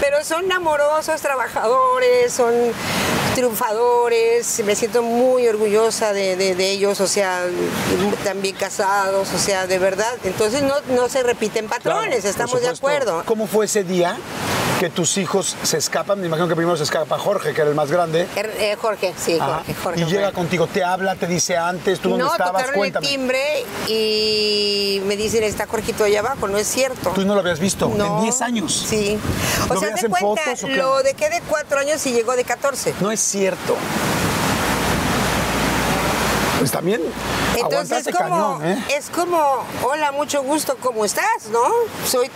Pero son amorosos, trabajadores, son triunfadores. Me siento muy orgullosa de, de- de ellos, o sea, también casados, o sea, de verdad. Entonces no, no se repiten patrones, estamos de acuerdo. ¿Cómo fue ese día que tus hijos se escapan? Me imagino que primero se escapa Jorge, que era el más grande. Er- eh, Jorge, sí. Jorge, Jorge. y llega contigo, te habla, te dice antes, tú dónde no, estabas, tocaron cuéntame. el timbre y me dicen, está Jorgito allá abajo, no es cierto. Tú no lo habías visto No. en 10 años. Sí. O ¿Lo sea, en cuenta, fotos o lo dejé de cuatro años y llegó de 14. No es cierto. Pues también Entonces es como, cañón, ¿eh? es como, hola, mucho gusto, ¿cómo estás? ¿No? Soy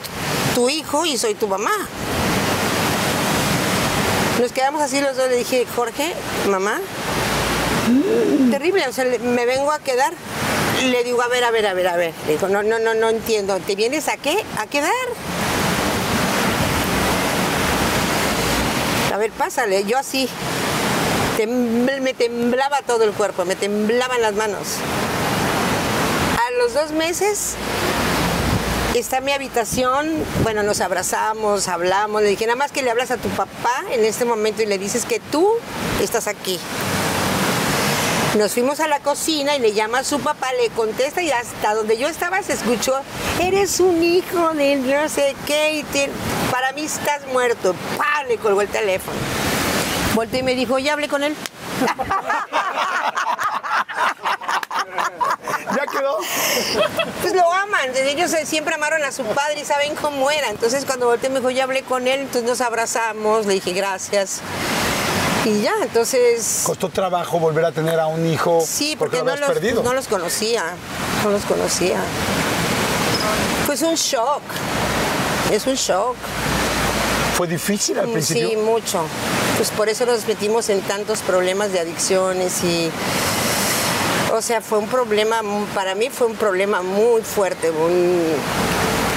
tu hijo y soy tu mamá. Nos quedamos así los dos, le dije, Jorge, mamá, terrible, o sea, me vengo a quedar. Le digo, a ver, a ver, a ver, a ver. Le digo, no, no, no, no entiendo. ¿Te vienes a qué? A quedar. A ver, pásale, yo así. Me temblaba todo el cuerpo, me temblaban las manos. A los dos meses está mi habitación, bueno, nos abrazamos, hablamos, le dije, nada más que le hablas a tu papá en este momento y le dices que tú estás aquí. Nos fuimos a la cocina y le llama a su papá, le contesta y hasta donde yo estaba se escuchó, eres un hijo de no sé qué, para mí estás muerto. ¡Pah! Le colgó el teléfono. Volteé y me dijo, ya hablé con él. ¿Ya quedó? Pues lo aman, ellos siempre amaron a su padre y saben cómo era. Entonces cuando volteé me dijo, ya hablé con él, entonces nos abrazamos, le dije gracias. Y ya, entonces... Costó trabajo volver a tener a un hijo Sí, porque, lo no, los, perdido. no los conocía, no los conocía. Pues un shock, es un shock. Fue difícil al principio. Sí, mucho. Pues por eso nos metimos en tantos problemas de adicciones y... O sea, fue un problema, para mí fue un problema muy fuerte, un-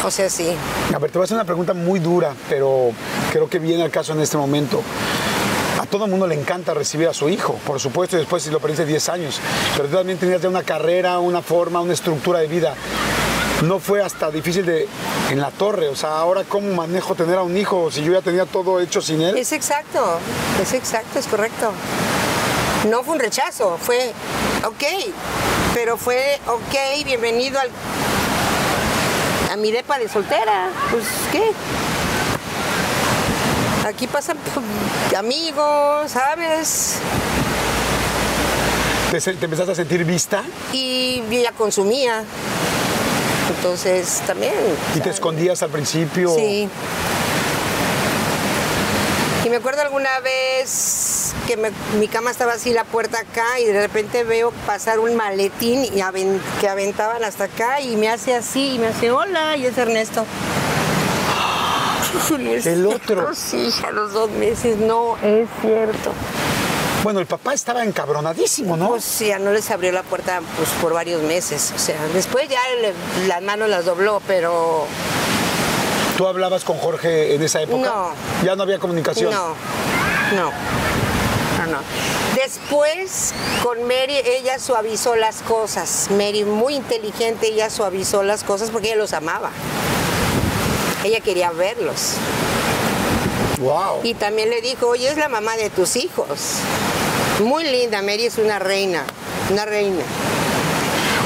o sea, sí. A ver, te voy a hacer una pregunta muy dura, pero creo que viene al caso en este momento. A todo el mundo le encanta recibir a su hijo, por supuesto, y después si lo perdiste 10 años. Pero tú también tenías una carrera, una forma, una estructura de vida. No fue hasta difícil de en la torre. O sea, ahora cómo manejo tener a un hijo si yo ya tenía todo hecho sin él. Es exacto, es exacto, es correcto. No fue un rechazo, fue ok, pero fue ok, bienvenido al, a mi depa de soltera. Pues, ¿qué? Aquí pasan pues, amigos, ¿sabes? ¿Te, empezaste a sentir vista Y yo ya consumía. Entonces, también. y te escondías al principio. Sí. Y me acuerdo alguna vez que me- mi cama estaba así, la puerta acá, y de repente veo pasar un maletín y que aventaban hasta acá y me hace así, y me hace hola, y es Ernesto. El otro. Sí, a los dos meses, no es cierto. Bueno, el papá estaba encabronadísimo, ¿no? Pues sí, ya no les abrió la puerta pues, por varios meses. O sea, después ya le- las manos las dobló, pero ¿Tú hablabas con Jorge en esa época? No. Ya no había comunicación. No, no, no, no. Después, con Mary, ella suavizó las cosas. Mary, muy inteligente, ella suavizó las cosas porque ella los amaba. Ella quería verlos. Wow. Y también le dijo, oye, es la mamá de tus hijos. Muy linda, Mary es una reina, una reina.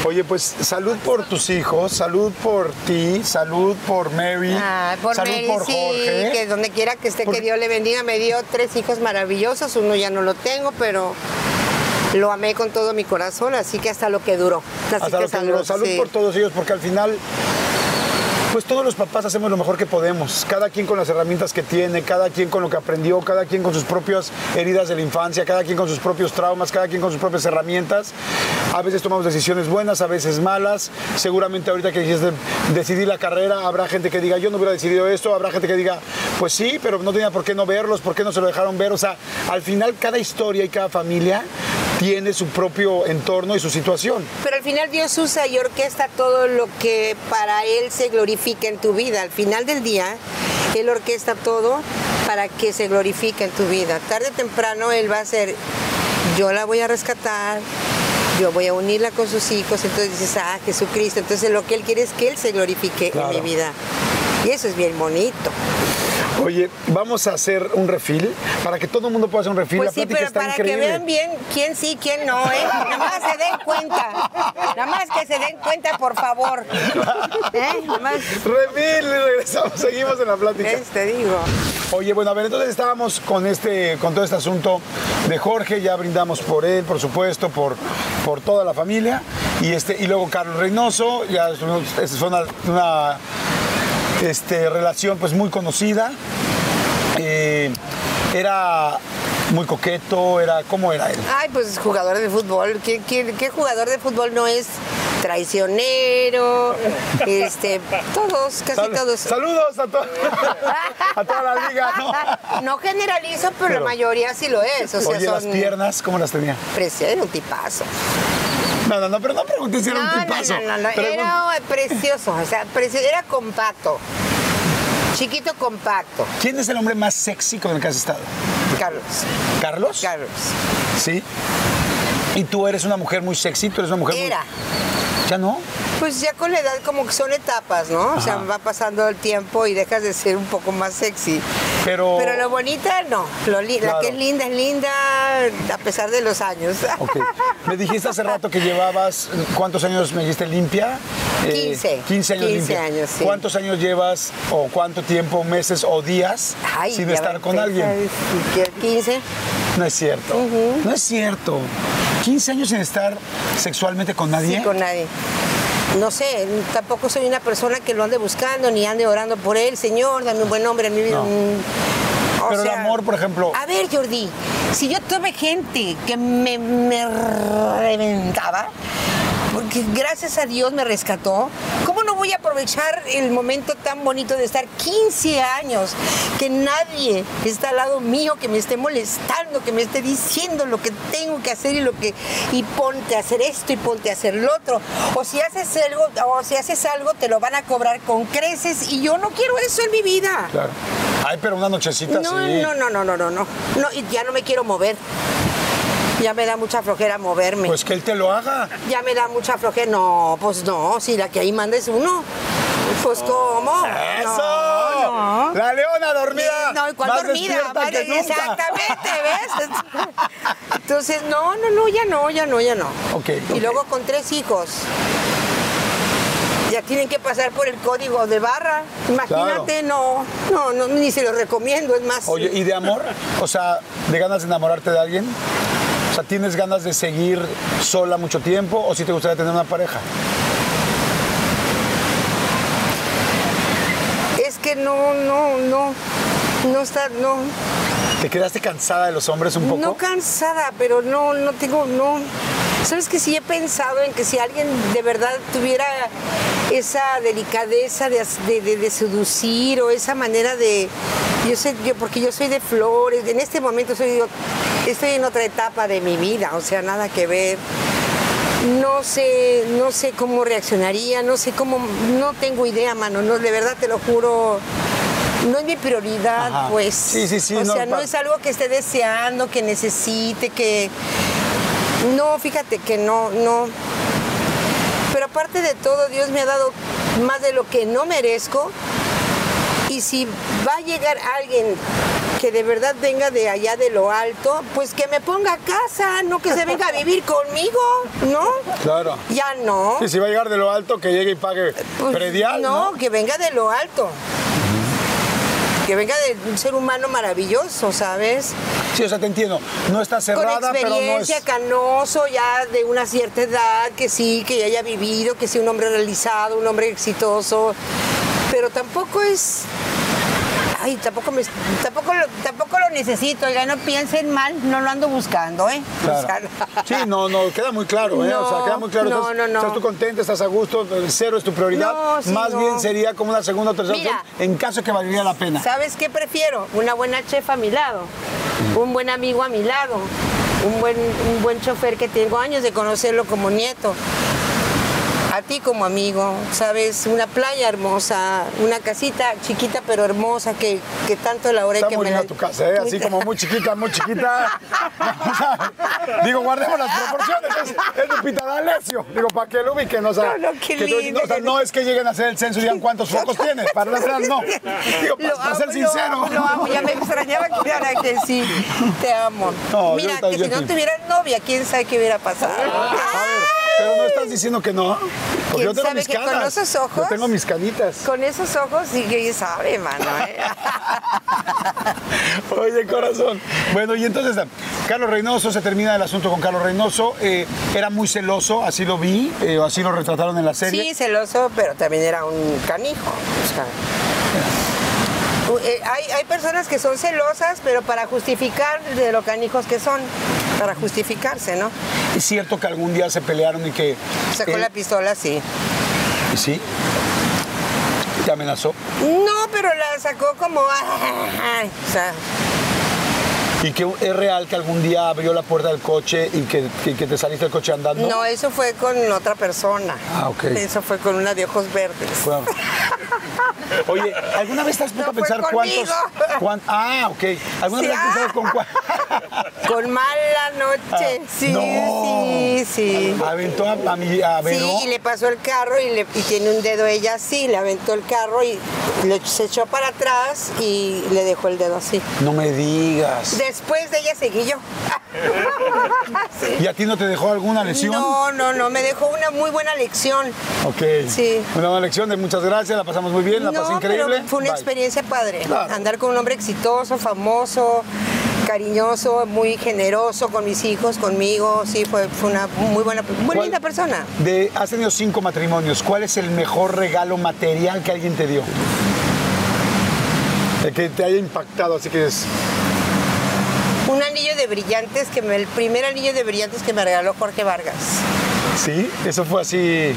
Oye, pues salud por tus hijos, salud por ti, salud por Mary, Ah, por salud Mary, por sí, Jorge. que donde quiera que esté, que Dios le bendiga. Me dio tres hijos maravillosos, uno ya no lo tengo, pero lo amé con todo mi corazón, así que hasta lo que duró. Así Hasta que lo que duró. Salud sí. por todos ellos, porque al final Pues todos los papás hacemos lo mejor que podemos, cada quien con las herramientas que tiene, cada quien con lo que aprendió, cada quien con sus propias heridas de la infancia, cada quien con sus propios traumas, cada quien con sus propias herramientas. A veces tomamos decisiones buenas, a veces malas. Seguramente ahorita que dijiste decidir la carrera, habrá gente que diga, yo no hubiera decidido esto, habrá gente que diga, pues sí, pero no tenía por qué no verlos, por qué no se lo dejaron ver. O sea, al final cada historia y cada familia tiene su propio entorno y su situación. Pero al final Dios usa y orquesta todo lo que para Él se glorifica en tu vida. Al final del día, Él orquesta todo para que se glorifique en tu vida. Tarde o temprano Él va a ser, yo la voy a rescatar, yo voy a unirla con sus hijos, entonces dices, ah, Jesucristo, entonces lo que Él quiere es que Él se glorifique en mi vida. Y eso es bien bonito. Oye, vamos a hacer un refil para que todo el mundo pueda hacer un refil. Pues sí, pero para que vean bien quién sí, quién no, ¿eh? Nada más se den cuenta. Nada más que se den cuenta, por favor. ¿Eh? Refil, regresamos, seguimos en la plática. te digo. Oye, bueno, a ver, entonces estábamos con este, con todo este asunto de Jorge, ya brindamos por él, por supuesto, por, por toda la familia. Y este, y luego Carlos Reynoso, ya es una, una este, relación pues muy conocida. Eh, era muy coqueto, era ¿cómo era él? Ay, pues jugador de fútbol. ¿Qué, qué, jugador de fútbol no es traicionero? este, todos, casi todos. Saludos a, a, toda la liga. No, no generalizo, pero, la mayoría sí lo es. O sea, oye, las piernas, ¿cómo las tenía? Precioso, un tipazo. No, no, no, pero no pregunté si era un tipazo. No, no, no, era precioso, o sea, precioso, era compacto. Chiquito compacto. ¿Quién es el hombre más sexy con el que has estado? Carlos. ¿Carlos? Carlos. Sí. ¿Y tú eres una mujer muy sexy? ¿Tú eres una mujer Era. ¿Ya no? Pues ya con la edad como que son etapas, ¿no? O sea, va pasando el tiempo y dejas de ser un poco más sexy. Pero, Pero lo bonita, no. Lo La que es linda, es linda a pesar de los años. Ok. Me dijiste hace rato que llevabas, ¿cuántos años me dijiste limpia? 15. 15 años 15 años, sí. ¿Cuántos años llevas o cuánto tiempo, meses o días sin estar con alguien? 15. No es cierto. No es cierto. 15 años sin estar sexualmente con nadie. Sí, con nadie. No sé, tampoco soy una persona que lo ande buscando ni ande orando por él. Señor, dame un buen hombre en mi vida. Pero el amor, por ejemplo. A ver, Jordi, si yo tuve gente que me, me reventaba, porque gracias a Dios me rescató. ¿Cómo no voy a aprovechar el momento tan bonito de estar 15 años, que nadie está al lado mío, que me esté molestando, que me esté diciendo lo que tengo que hacer y lo que y ponte a hacer esto y ponte a hacer lo otro? O si haces algo, o si haces algo te lo van a cobrar con creces y yo no quiero eso en mi vida. Claro. Ay, pero una nochecita no, sí. No, no, no, no, no, no. No, y ya no me quiero mover. Ya me da mucha flojera moverme. Pues que él te lo haga. Ya me da mucha flojera. No, pues no, si la que ahí manda es uno. Pues cómo. ¡Eso! La leona dormida. No, ¿cuál más dormida? exactamente, ¿ves? Entonces, no, no, no, ya no, ya no, ya no. Ok. Y luego con tres hijos. Ya tienen que pasar por el código de barra. Imagínate, no, no, no, ni se lo recomiendo, es más. Oye, ¿y de amor? O sea, ¿de ganas de enamorarte de alguien? O sea, ¿tienes ganas de seguir sola mucho tiempo o si te gustaría tener una pareja? Es que no, no, no, no está, no. ¿Te quedaste cansada de los hombres un poco? No cansada, pero no, no tengo, no. Sabes que sí he pensado en que si alguien de verdad tuviera esa delicadeza de, de, seducir o esa manera de, yo sé, yo porque yo soy de flores, en este momento soy, estoy en otra etapa de mi vida, o sea, nada que ver. No sé, no sé cómo reaccionaría, no sé cómo, no tengo idea, mano, no, de verdad te lo juro no es mi prioridad, pues. Sí, sí, sí. O sea, no es algo que esté deseando, que necesite, que. No, fíjate que no, no. Pero aparte de todo, Dios me ha dado más de lo que no merezco. Y si va a llegar alguien que de verdad venga de allá de lo alto, pues que me ponga a casa, no que se venga a vivir conmigo, ¿no? Claro. Ya no. Y si va a llegar de lo alto, que llegue y pague pues, predial. no, que venga de lo alto que venga de un ser humano maravilloso, ¿sabes? Sí, o sea, te entiendo. No está cerrada, Con experiencia, canoso, ya de una cierta edad, que sí, que ya haya vivido, que sea un hombre realizado, un hombre exitoso. tampoco es Ay, tampoco, me, tampoco, lo, tampoco lo necesito, ya no piensen mal, no lo ando buscando, ¿eh? Claro. Sí, no, no, queda muy claro, ¿eh? No, o sea, queda muy claro. no, estás, no, no. estás tú contenta, estás a gusto, el cero es tu prioridad. No, sí, Más no. bien sería como una segunda o tercera Mira. opción en caso que valdría la pena. ¿Sabes qué prefiero? Una buena chef a mi lado, un buen amigo a mi lado, un buen, un buen chofer que tengo años de conocerlo como nieto. A ti como amigo, ¿sabes? Una playa hermosa, una casita chiquita pero hermosa que, que tanto la hora Está que muy me linda la- tu casa, ¿eh? Así como muy chiquita, muy chiquita. Digo, guardemos las proporciones. Es, es Lupita D'Alessio. Digo, para que lo ubiquen, o sea, No, no, qué que lindo, o sea, no es que lleguen a hacer el censo y digan cuántos focos tienes. Para la verdad, no. Digo, para, para ser amo, sincero. Lo amo, lo amo, ya me extrañaba que ahora que sí. Te amo. No, Mira, que si no sí. tuvieras novia, quién sabe qué hubiera pasado. A ver, pero no estás diciendo que no. Porque ¿Quién yo tengo sabe mis que con canas. esos ojos? Yo tengo mis canitas. Con esos ojos sí que sabe, mano. ¿eh? Oye, corazón. Bueno, y entonces, Carlos Reynoso, se termina el asunto con Carlos Reynoso. eh, era muy celoso, así lo vi, eh, así lo retrataron en la serie. Sí, celoso, pero también era un canijo. o sea. Eh, hay, hay personas que son celosas, pero para justificar de lo canijos que son, para justificarse, ¿no? Es cierto que algún día se pelearon y que. Sacó la pistola, sí. Sí. Te amenazó. No, pero la sacó como... o sea, Y que es real que algún día abrió la puerta del coche y que, que- que te saliste del coche andando. no, eso fue con otra persona. Ah, ok. Eso fue con una de ojos verdes. Bueno. Oye, ¿alguna vez te has puesto No a pensar cuántos, conmigo. cuán- Ah, ok. ¿Alguna Sí, vez has pensado ah. con cuál? Con mala noche. Ah, sí, no. sí, sí. Aventó a, a mi a Vero. Sí, y le pasó el carro y, le, y tiene un dedo ella así, le aventó el carro y le, se echó para atrás y le dejó el dedo así. No me digas. Después de ella seguí yo. Sí. ¿Y a ti no te dejó alguna lesión? No, no, no, me dejó una muy buena lección. Ok. Sí. Una buena lección de muchas gracias, la pasamos muy bien, la pasé no, increíble. pero fue una Bye. experiencia padre. Claro. Andar con un hombre exitoso, famoso, cariñoso, muy generoso con mis hijos, conmigo. Sí, fue, fue una muy buena, muy ¿Cuál- linda persona. De, has tenido cinco matrimonios. ¿Cuál es el mejor regalo material que alguien te dio? El que te haya impactado, así que es. De brillantes, que me, el primer anillo de brillantes que me regaló Jorge Vargas. Sí, eso fue así.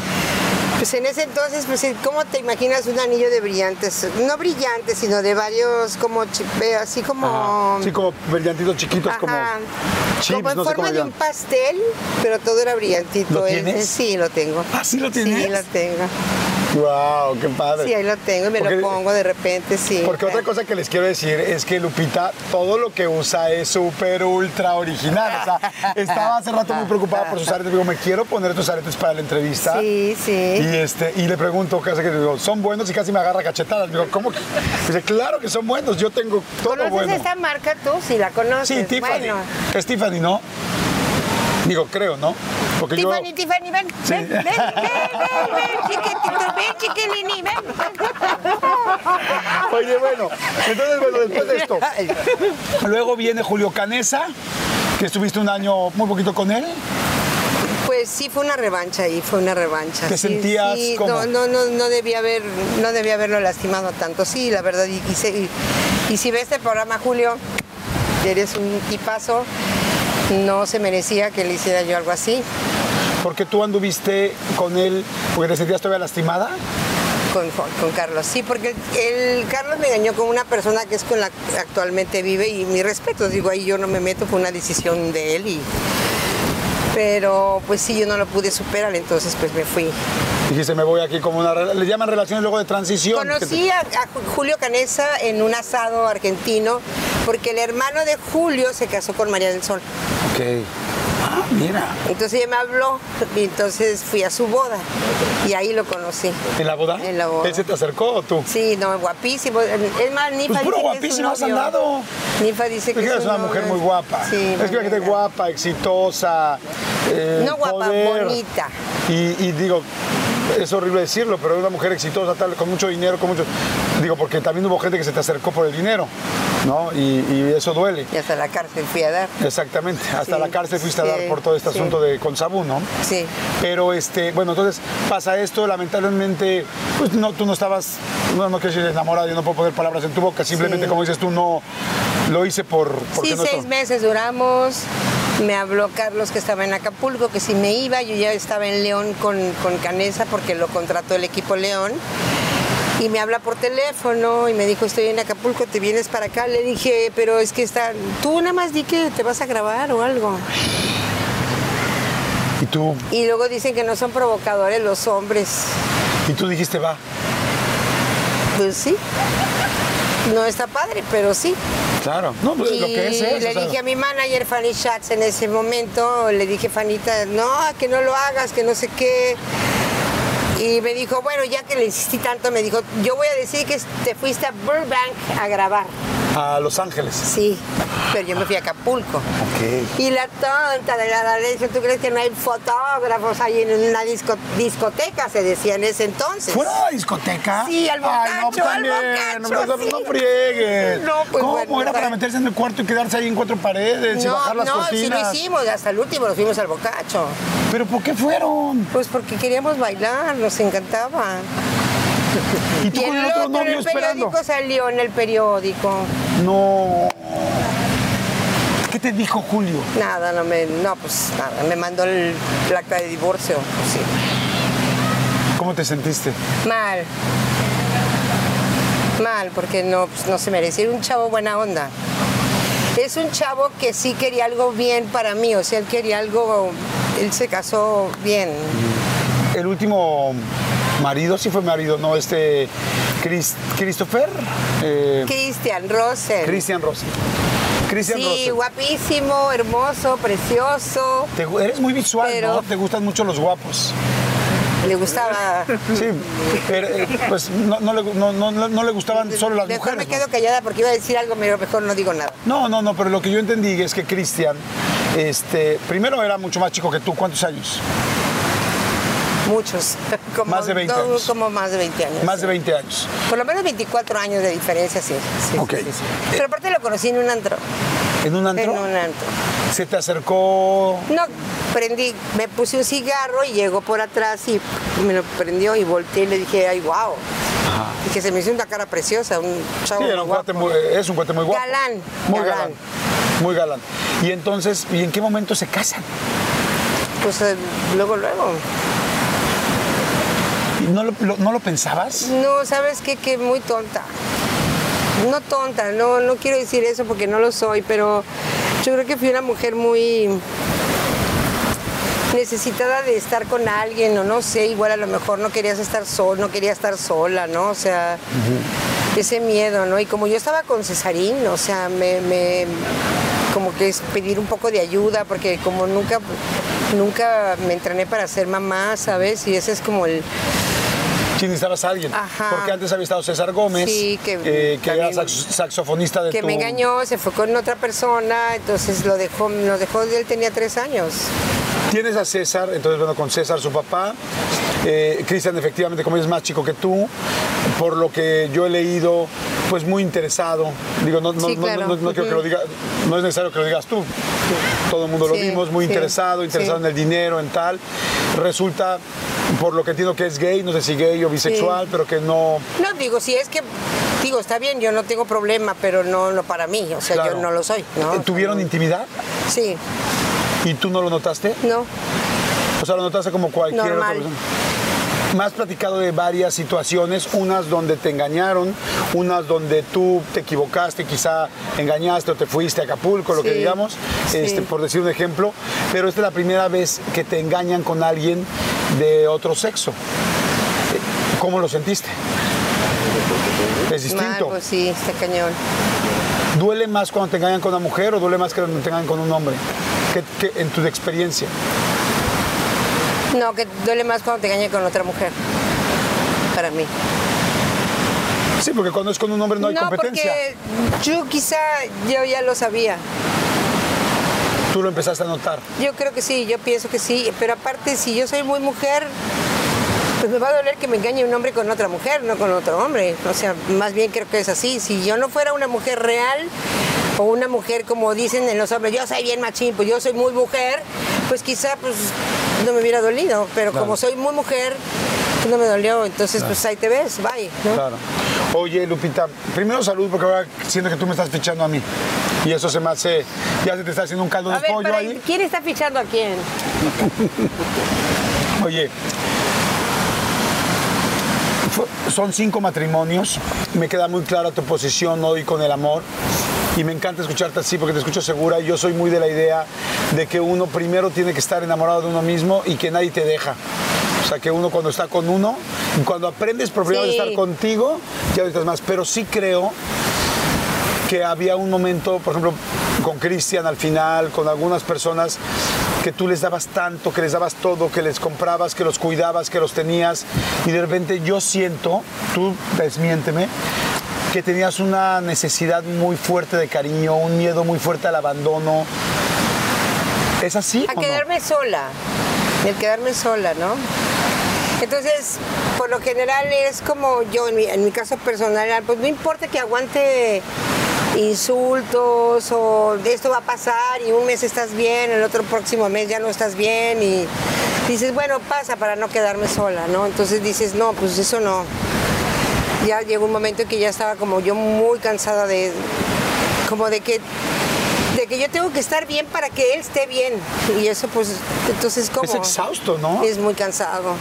Pues en ese entonces, pues, ¿cómo te imaginas un anillo de brillantes? No brillantes, sino de varios, como, eh, así como... Ajá. Sí, como brillantitos chiquitos, como chips, como en no forma de un pastel, pero todo era brillantito. ¿Lo Ese tienes? Sí, lo tengo. ¿Ah, sí lo tienes? Sí, lo tengo. Wow, qué padre. Sí, ahí lo tengo y me Porque- lo pongo de repente, sí. Porque otra cosa que les quiero decir es que Lupita todo lo que usa es súper ultra original. O sea, estaba hace rato muy preocupada por sus aretes. Digo, me quiero poner tus aretes para la entrevista. Sí, sí. Y, este, y le pregunto, casi que digo, ¿son buenos? Y casi me agarra cachetadas. Digo, ¿cómo que? Dice, claro que son buenos, yo tengo todo ¿Conoces bueno. esta marca tú? Sí, la conoces. Sí, Tiffany. Bueno. Es Tiffany, ¿no? Digo, creo, ¿no? Porque Tiffany, yo... Tiffany, ven, ven, ven, ven, ven, ven, chiquitito, ven, chiquilini, ven. Oye, bueno, entonces, bueno, después de esto. Luego viene Julio Canesa, que estuviste un año muy poquito con él. Pues sí, fue una revancha ahí, fue una revancha. ¿Te Sí, sentías sí, cómo? No, no, no, no debía haber, no debía haberlo lastimado tanto. Sí, la verdad. Y, y y- y si ves este programa, Julio, eres un tipazo. No se merecía que le hiciera yo algo así Porque tú anduviste con él porque te sentías todavía lastimada. con, con Carlos. Sí, porque el, el Carlos me engañó con una persona que es con la que actualmente vive y mi respeto, digo, ahí yo no me meto, fue una decisión de él y pero pues sí, yo no lo pude superar, entonces pues me fui. Dijiste, me voy aquí como una... Le llaman relaciones luego de transición. Conocí a, a Ju- Julio Canesa en un asado argentino porque el hermano de Julio se casó con María del Sol. Ok. Ah, mira. Entonces ella me habló y entonces fui a su boda y ahí lo conocí. ¿En la boda? En la boda. ¿Él se te acercó o tú? Sí, no, guapísimo. Es más, Nifa Pues puro dice que es guapísimo has andado. Nifa dice que Es es, que una mujer muy guapa. Sí, es que gente guapa, exitosa. eh, No guapa, poder. bonita. Y, y digo, es horrible decirlo, pero una mujer exitosa, tal, con mucho dinero, con mucho. Digo, porque también hubo gente que se te acercó por el dinero. ¿no? Y, y eso duele. Y hasta la cárcel fui a dar. Exactamente, hasta Sí, la cárcel fuiste a sí, por todo este sí. asunto de con Sabú, ¿no? Sí. Pero este, bueno, entonces pasa esto, lamentablemente, pues no, tú no estabas, no, no quiero decir enamorado, yo no puedo poner palabras en tu boca, simplemente Sí. como dices tú, no lo hice por Sí, seis meses duramos. Me habló Carlos que estaba en Acapulco, que si me iba, yo ya estaba en León con, con Canesa porque lo contrató el equipo León. Y me habla por teléfono y me dijo, estoy en Acapulco, ¿te vienes para acá? Le dije, pero es que está... Tú nada más di que te vas a grabar o algo. Y tú, Y luego dicen que no son provocadores los hombres. y tú dijiste, va, Pues sí. No está padre, pero sí. claro, no, pues Y lo que es es. le o sea, dije a mi manager, Fanny Schatz, en ese momento, le dije, Fanita, no, que no lo hagas, que no sé qué. Y me dijo, bueno, ya que le insistí tanto, me dijo, yo voy a decir que te fuiste a Burbank a grabar. A Los Ángeles. Sí, pero yo me fui a Acapulco. Ok. Y la tonta de la dijo, ¿tú crees que no hay fotógrafos ahí en una disco- discoteca? Se decía en ese entonces. ¿Fuera de la discoteca? Sí, al Ay, no, bocacho, al no, bocacho, no, sí. no friegues. No, pues ¿Cómo bueno, era para meterse en el cuarto y quedarse ahí en cuatro paredes y No, bajar las no, sí cortinas? lo hicimos, hasta el último nos fuimos al bocacho. ¿Pero por qué fueron? Pues porque queríamos bailar, nos encantaba. ¿Y tú Y con el otro otro en novio el esperando? periódico salió en el periódico. No. ¿Qué te dijo Julio? Nada, no me, no, pues nada, me mandó el el acta de divorcio. pues sí. ¿Cómo te sentiste? Mal. Mal, porque no, pues, no se merecía. Era un chavo buena onda. Es un chavo que sí quería algo bien para mí, o sea, él quería algo, él se casó bien. El último marido, sí fue marido, ¿no? Este. Chris- Christopher. eh, Christian Rosen. Christian Rossi. Christian Sí, Rossi. guapísimo, hermoso, precioso. Te eres muy visual, Pero- ¿no? Te gustan mucho los guapos. Le gustaba. Sí, pero, eh, pues no, no le, no- no- le gustaban solo las Mejor mujeres. me quedo callada porque iba a decir algo, pero mejor no digo nada. No, no, no, pero lo que yo entendí es que Cristian, este, primero era mucho más chico que tú. ¿Cuántos años? Muchos. Como, Más de 20 todo- años. Como más de 20 años. Más de 20 años. Por lo menos 24 años de diferencia, sí. sí, Ok. sí, sí. Pero aparte lo conocí en un antro. ¿En un antro? En un antro. ¿Se te acercó? No, prendí, me puse un cigarro y llegó por atrás y me lo prendió y volteé y le dije, ay, wow. Y que se me hizo una cara preciosa, un chavo Sí, era un guapo. muy- es un cuate muy guapo. Galán, Muy galán. galán. Muy galán. Y entonces, ¿y en qué momento se casan? Pues eh, luego, luego. ¿Y ¿No lo, lo- no lo pensabas? No, ¿sabes qué? Que muy tonta. No tonta, no, no quiero decir eso porque no lo soy, pero yo creo que fui una mujer muy necesitada de estar con alguien, o no sé, igual a lo mejor no querías estar sol, no quería estar sola, ¿no? O sea, ese miedo, ¿no? Y como yo estaba con Cesarín, o sea, me, me- como que es pedir un poco de ayuda, porque como nunca, nunca me entrené para ser mamá, ¿sabes? Y ese es como el, Sí, necesitabas a alguien. Ajá. Porque antes había estado César Gómez, Sí, que eh, que era sax- saxofonista de que tu... me engañó, se fue con otra persona, entonces lo dejó, nos dejó, él tenía tres años. Tienes a César, entonces bueno, con César su papá. Eh, Cristian, efectivamente, como es más chico que tú, por lo que yo he leído, pues muy interesado. Digo, no, no, Sí, no- claro. no- no quiero que lo diga, no es necesario que lo digas tú. Todo el mundo lo Sí, vimos, muy sí, interesado, interesado en el dinero, en tal. Resulta, por lo que entiendo que es gay, no sé si gay o bisexual, pero que no. No, digo, si es que, digo, está bien, yo no tengo problema, pero no, no para mí, o sea, Claro. yo no lo soy, ¿no? ¿Tuvieron intimidad? Sí, ¿Y tú no lo notaste? no, O sea, lo notaste como cualquier otra Normal. persona. Me has platicado de varias situaciones, unas donde te engañaron, unas donde tú te equivocaste, quizá engañaste o te fuiste a Acapulco, lo que digamos, sí. este, por decir un ejemplo, pero esta es la primera vez que te engañan con alguien de otro sexo. ¿Cómo lo sentiste? Es mal, distinto. pues sí, está cañón. ¿Duele más cuando te engañan con una mujer o duele más que cuando te engañan con un hombre? ¿Qué- qué- en tu experiencia? No, que duele más cuando te engañan con otra mujer, para mí. Sí, porque cuando es con un hombre no hay competencia. porque yo quizá, yo ya lo sabía. Tú lo empezaste a notar. Yo creo que sí, yo pienso que sí, pero aparte si yo soy muy mujer, pues me va a doler que me engañe un hombre con otra mujer, no con otro hombre. O sea, más bien creo que es así. Si yo no fuera una mujer real o una mujer como dicen en los hombres, yo soy bien machín, pues yo soy muy mujer, pues quizá pues no me hubiera dolido. Pero como soy muy mujer, pues no me dolió. Entonces, pues ahí te ves, bye. ¿no? Claro. Oye, Lupita, primero salud porque ahora siento que tú me estás fichando a mí. Y eso se me hace, ya se te está haciendo un caldo A de ver, pollo ahí. ¿quién está fichando a quién? Oye, son cinco matrimonios. Me queda muy clara tu posición hoy con el amor. Y me encanta escucharte así porque te escucho segura. Yo soy muy de la idea de que uno primero tiene que estar enamorado de uno mismo y que nadie te deja. O sea, que uno cuando está con uno, cuando aprendes por primera vez a estar contigo, ya necesitas más. Pero sí creo que había un momento, por ejemplo, con Cristian al final, con algunas personas, que tú les dabas tanto, que les dabas todo, que les comprabas, que los cuidabas, que los tenías, y de repente yo siento, tú desmiénteme, que tenías una necesidad muy fuerte de cariño, un miedo muy fuerte al abandono. ¿Es así? A o no? quedarme sola, el quedarme sola, ¿no? Entonces, por lo general es como yo, en mi, en mi caso personal, pues no importa que aguante insultos o de esto va a pasar y un mes estás bien, el otro próximo mes ya no estás bien y dices, bueno, pasa para no quedarme sola, ¿no? Entonces dices, no, pues eso no. Ya llegó un momento en que ya estaba como yo muy cansada de, como de que de que yo tengo que estar bien para que él esté bien. Y eso pues, entonces como... Es exhausto, ¿no? Es muy cansado.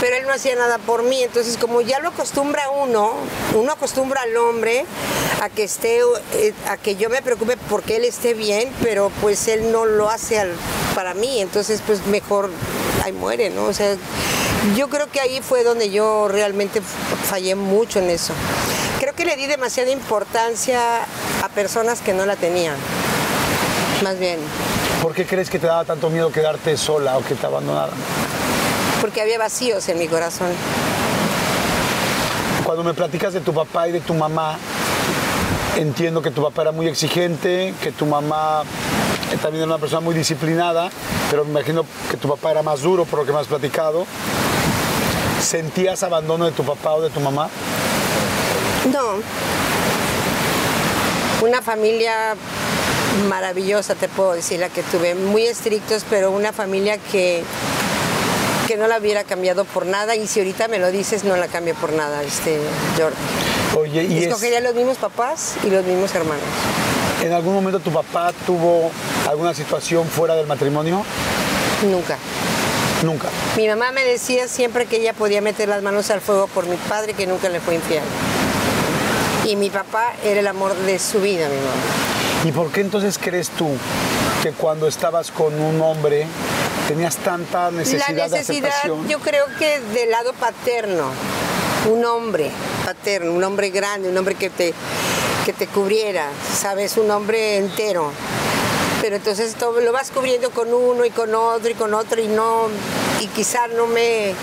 Pero él no hacía nada por mí, entonces como ya lo acostumbra uno, uno acostumbra al hombre a que esté, eh, a que yo me preocupe porque él esté bien, pero pues él no lo hace al- para mí, entonces pues mejor ahí muere, ¿no? O sea, yo creo que ahí fue donde yo realmente fallé mucho en eso. Creo que le di demasiada importancia a personas que no la tenían, más bien. ¿Por qué crees que te daba tanto miedo quedarte sola o que te abandonaran? porque había vacíos en mi corazón. Cuando me platicas de tu papá y de tu mamá, entiendo que tu papá era muy exigente, que tu mamá también era una persona muy disciplinada, pero me imagino que tu papá era más duro por lo que me has platicado. ¿Sentías abandono de tu papá o de tu mamá? No. Una familia maravillosa, te puedo decir, la que tuve. Muy estrictos, pero una familia que, que no la hubiera cambiado por nada. Y si ahorita me lo dices, no la cambio por nada, este, Jordi. Oye, y es, Escogería los mismos papás y los mismos hermanos. ¿en algún momento tu papá tuvo alguna situación fuera del matrimonio? Nunca. Nunca. Mi mamá me decía siempre que ella podía meter las manos al fuego por mi padre, que nunca le fue infiel. Y mi papá era el amor de su vida, mi mamá. ¿Y por qué entonces crees tú que cuando estabas con un hombre tenías tanta necesidad, La de necesidad, aceptación? yo creo que del lado paterno, un hombre paterno, un hombre grande, un hombre que te, que te cubriera, ¿sabes? Un hombre entero. Pero entonces todo lo vas cubriendo con uno y con otro y con otro y no, y quizá no me,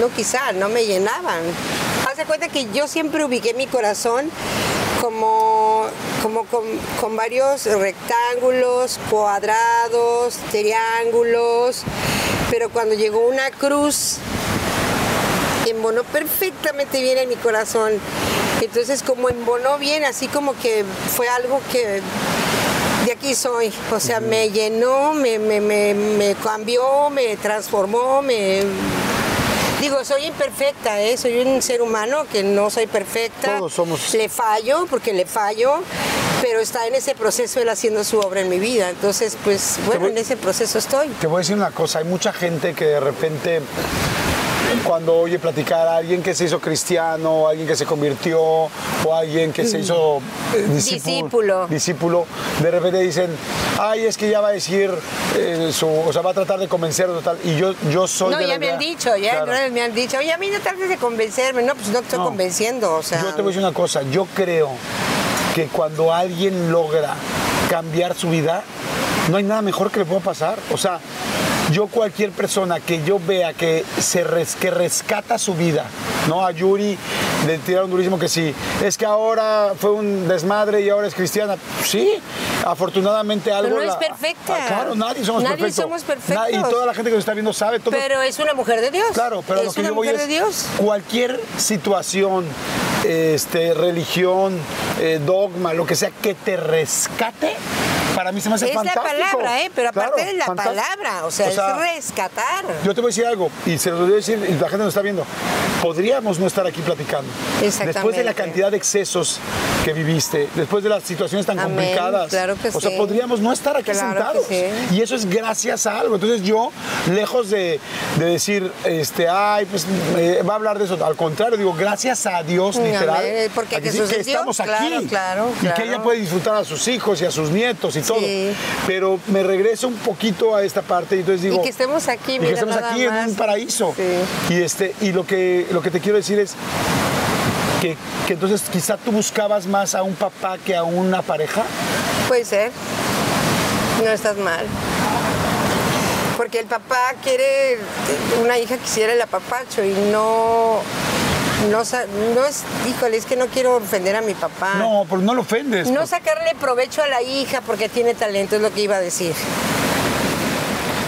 no quizá, no me llenaban. Haz de cuenta que yo siempre ubiqué mi corazón como, como con, con varios rectángulos, cuadrados, triángulos, pero cuando llegó una cruz, embonó perfectamente bien en mi corazón. Entonces como embonó bien, así como que fue algo que aquí soy. O sea, me llenó, me, me, me, me cambió, me transformó, me... Digo, soy imperfecta, ¿eh? soy un ser humano que no soy perfecta. Todos somos. Le fallo, porque le fallo, pero está en ese proceso él haciendo su obra en mi vida. Entonces, pues, bueno, voy- en ese proceso estoy. Te voy a decir una cosa, hay mucha gente que de repente cuando oye platicar a alguien que se hizo cristiano, alguien que se convirtió, o alguien que se hizo eh, Discípulo. discípulo, de repente dicen, ay, es que ya va a decir, eh, su, o sea, va a tratar de convencerlo tal. Y yo, yo soy No, de la ya me han idea- dicho, ya Claro. me han dicho, oye, a mí no trates de convencerme, no, pues no te estoy No. convenciendo, o sea. Yo te voy a decir una cosa, yo creo que cuando alguien logra cambiar su vida, no hay nada mejor que le pueda pasar. O sea, yo cualquier persona que yo vea que, se res- que rescata su vida, ¿no? A Yuri le tiraron durísimo que sí, es que ahora fue un desmadre y ahora es cristiana. Sí, afortunadamente algo... no es la- perfecta. Ah, claro, nadie somos Nadie perfectos. somos perfectos. Y toda la gente que nos está viendo sabe todo. Pero es una mujer de Dios. Claro, pero es lo que una yo voy mujer es de Dios. cualquier situación, este, religión, eh, dogma, lo que sea que te rescate, para mí se me hace Es la fantástico. palabra, ¿eh? Pero aparte Claro, de la palabra, o sea, es rescatar. Yo te voy a decir algo, y se lo voy a decir, y la gente nos está viendo. Podríamos no estar aquí platicando. Exactamente. Después de la cantidad de excesos que viviste, después de las situaciones tan Amén, complicadas. claro que o sea, sí. podríamos no estar aquí Claro sentados. sí. Y eso es gracias a algo. Entonces yo, lejos de, de decir, este, ay, pues eh, va a hablar de eso. Al contrario, digo, gracias a Dios, Amén, literal. porque a que que es estamos aquí. claro, claro, Y que ella puede disfrutar a sus hijos y a sus nietos y todo. Pero me regreso un poquito a esta parte y entonces digo. y que estemos aquí, y mira, que estemos nada aquí en un paraíso. Y este, y lo que, lo que te quiero decir es que, que entonces quizá tú buscabas más a un papá que a una pareja. Puede ser. No estás mal. Porque el papá quiere, una hija quisiera el apapacho y no, no, es, híjole, es que no quiero ofender a mi papá. No, pues no lo ofendes. No pues. sacarle provecho a la hija porque tiene talento, es lo que iba a decir.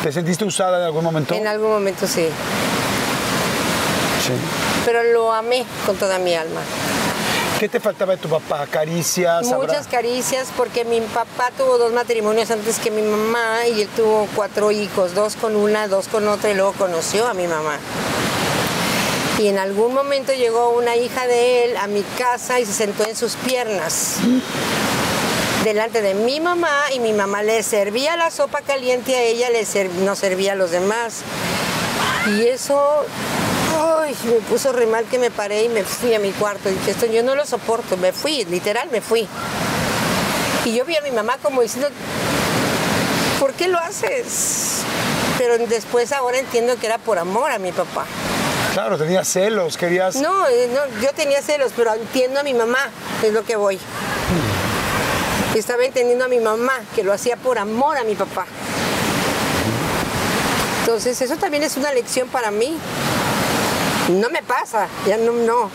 ¿Te sentiste usada en algún momento? En algún momento sí. Sí. Pero lo amé con toda mi alma. ¿Qué te faltaba de tu papá? ¿Caricias? Muchas caricias porque mi papá tuvo dos matrimonios antes que mi mamá y él tuvo cuatro hijos, dos con una, dos con otra y luego conoció a mi mamá. Y en algún momento llegó una hija de él a mi casa y se sentó en sus piernas delante de mi mamá y mi mamá le servía la sopa caliente a ella, le ser- no servía a los demás. Y eso ay, me puso re mal que me paré y me fui a mi cuarto. Dije, esto yo no lo soporto, me fui, literal me fui. Y yo vi a mi mamá como diciendo, ¿por qué lo haces? Pero después ahora entiendo que era por amor a mi papá. Claro, tenías celos, querías. No, eh, no, yo tenía celos, pero entiendo a mi mamá, es lo que voy. Estaba entendiendo a mi mamá, que lo hacía por amor a mi papá. Entonces, eso también es una lección para mí. No me pasa, ya no, no.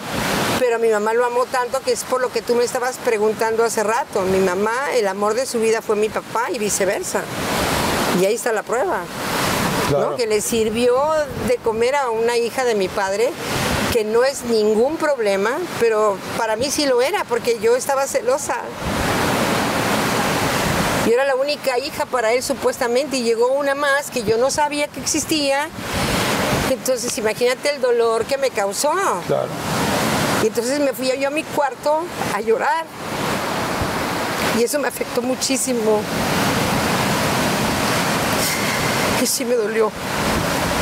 Pero mi mamá lo amó tanto que es por lo que tú me estabas preguntando hace rato. Mi mamá, el amor de su vida fue mi papá y viceversa. Y ahí está la prueba. Claro. ¿no? Que le sirvió de comer a una hija de mi padre, que no es ningún problema, pero para mí sí lo era, porque yo estaba celosa. Yo era la única hija para él supuestamente y llegó una más que yo no sabía que existía. Entonces imagínate el dolor que me causó. Claro. Y entonces me fui yo a mi cuarto a llorar. Y eso me afectó muchísimo. Y sí me dolió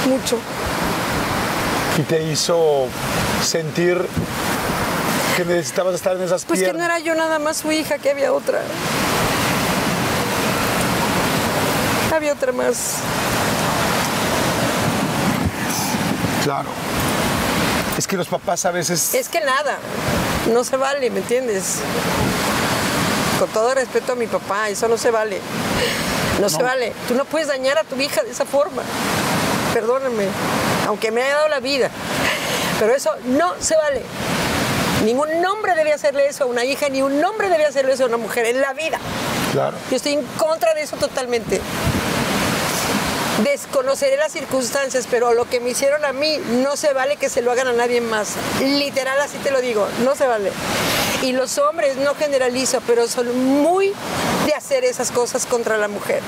mucho. Y te hizo sentir que necesitabas estar en esas Pues que no era yo nada más su hija, que había otra. Había otra más. Claro. Es que los papás a veces. Es que nada, no se vale, ¿me entiendes? Con todo respeto a mi papá, eso no se vale. No, se vale. Tú no puedes dañar a tu hija de esa forma. Perdóname, aunque me haya dado la vida. Pero eso no se vale. Ningún hombre debe hacerle eso a una hija, ni un hombre debe hacerle eso a una mujer en la vida. Claro. Yo estoy en contra de eso totalmente. Desconoceré las circunstancias, pero lo que me hicieron a mí no se vale que se lo hagan a nadie más. Literal, así te lo digo, no se vale. Y los hombres, no generalizo, pero son muy de hacer esas cosas contra la mujer.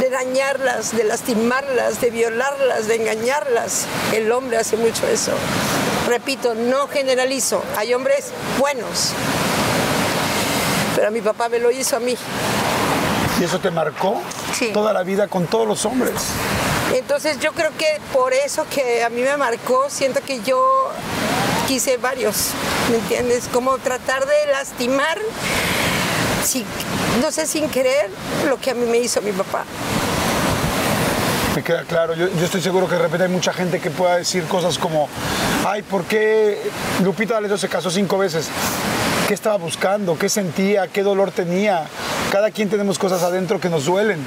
De dañarlas, de lastimarlas, de violarlas, de engañarlas. El hombre hace mucho eso. Repito, no generalizo. Hay hombres buenos. Pero mi papá me lo hizo a mí. Y eso te marcó Sí. toda la vida con todos los hombres. Entonces yo creo que por eso que a mí me marcó, siento que yo quise varios, ¿me entiendes? Como tratar de lastimar, no sé, sin querer, lo que a mí me hizo mi papá. Me queda claro. Yo, yo estoy seguro que de repente hay mucha gente que pueda decir cosas como, ay, ¿por qué Lupita D'Alessio se casó cinco veces? ¿Qué estaba buscando? ¿Qué sentía? ¿Qué dolor tenía? Cada quien tenemos cosas adentro que nos duelen.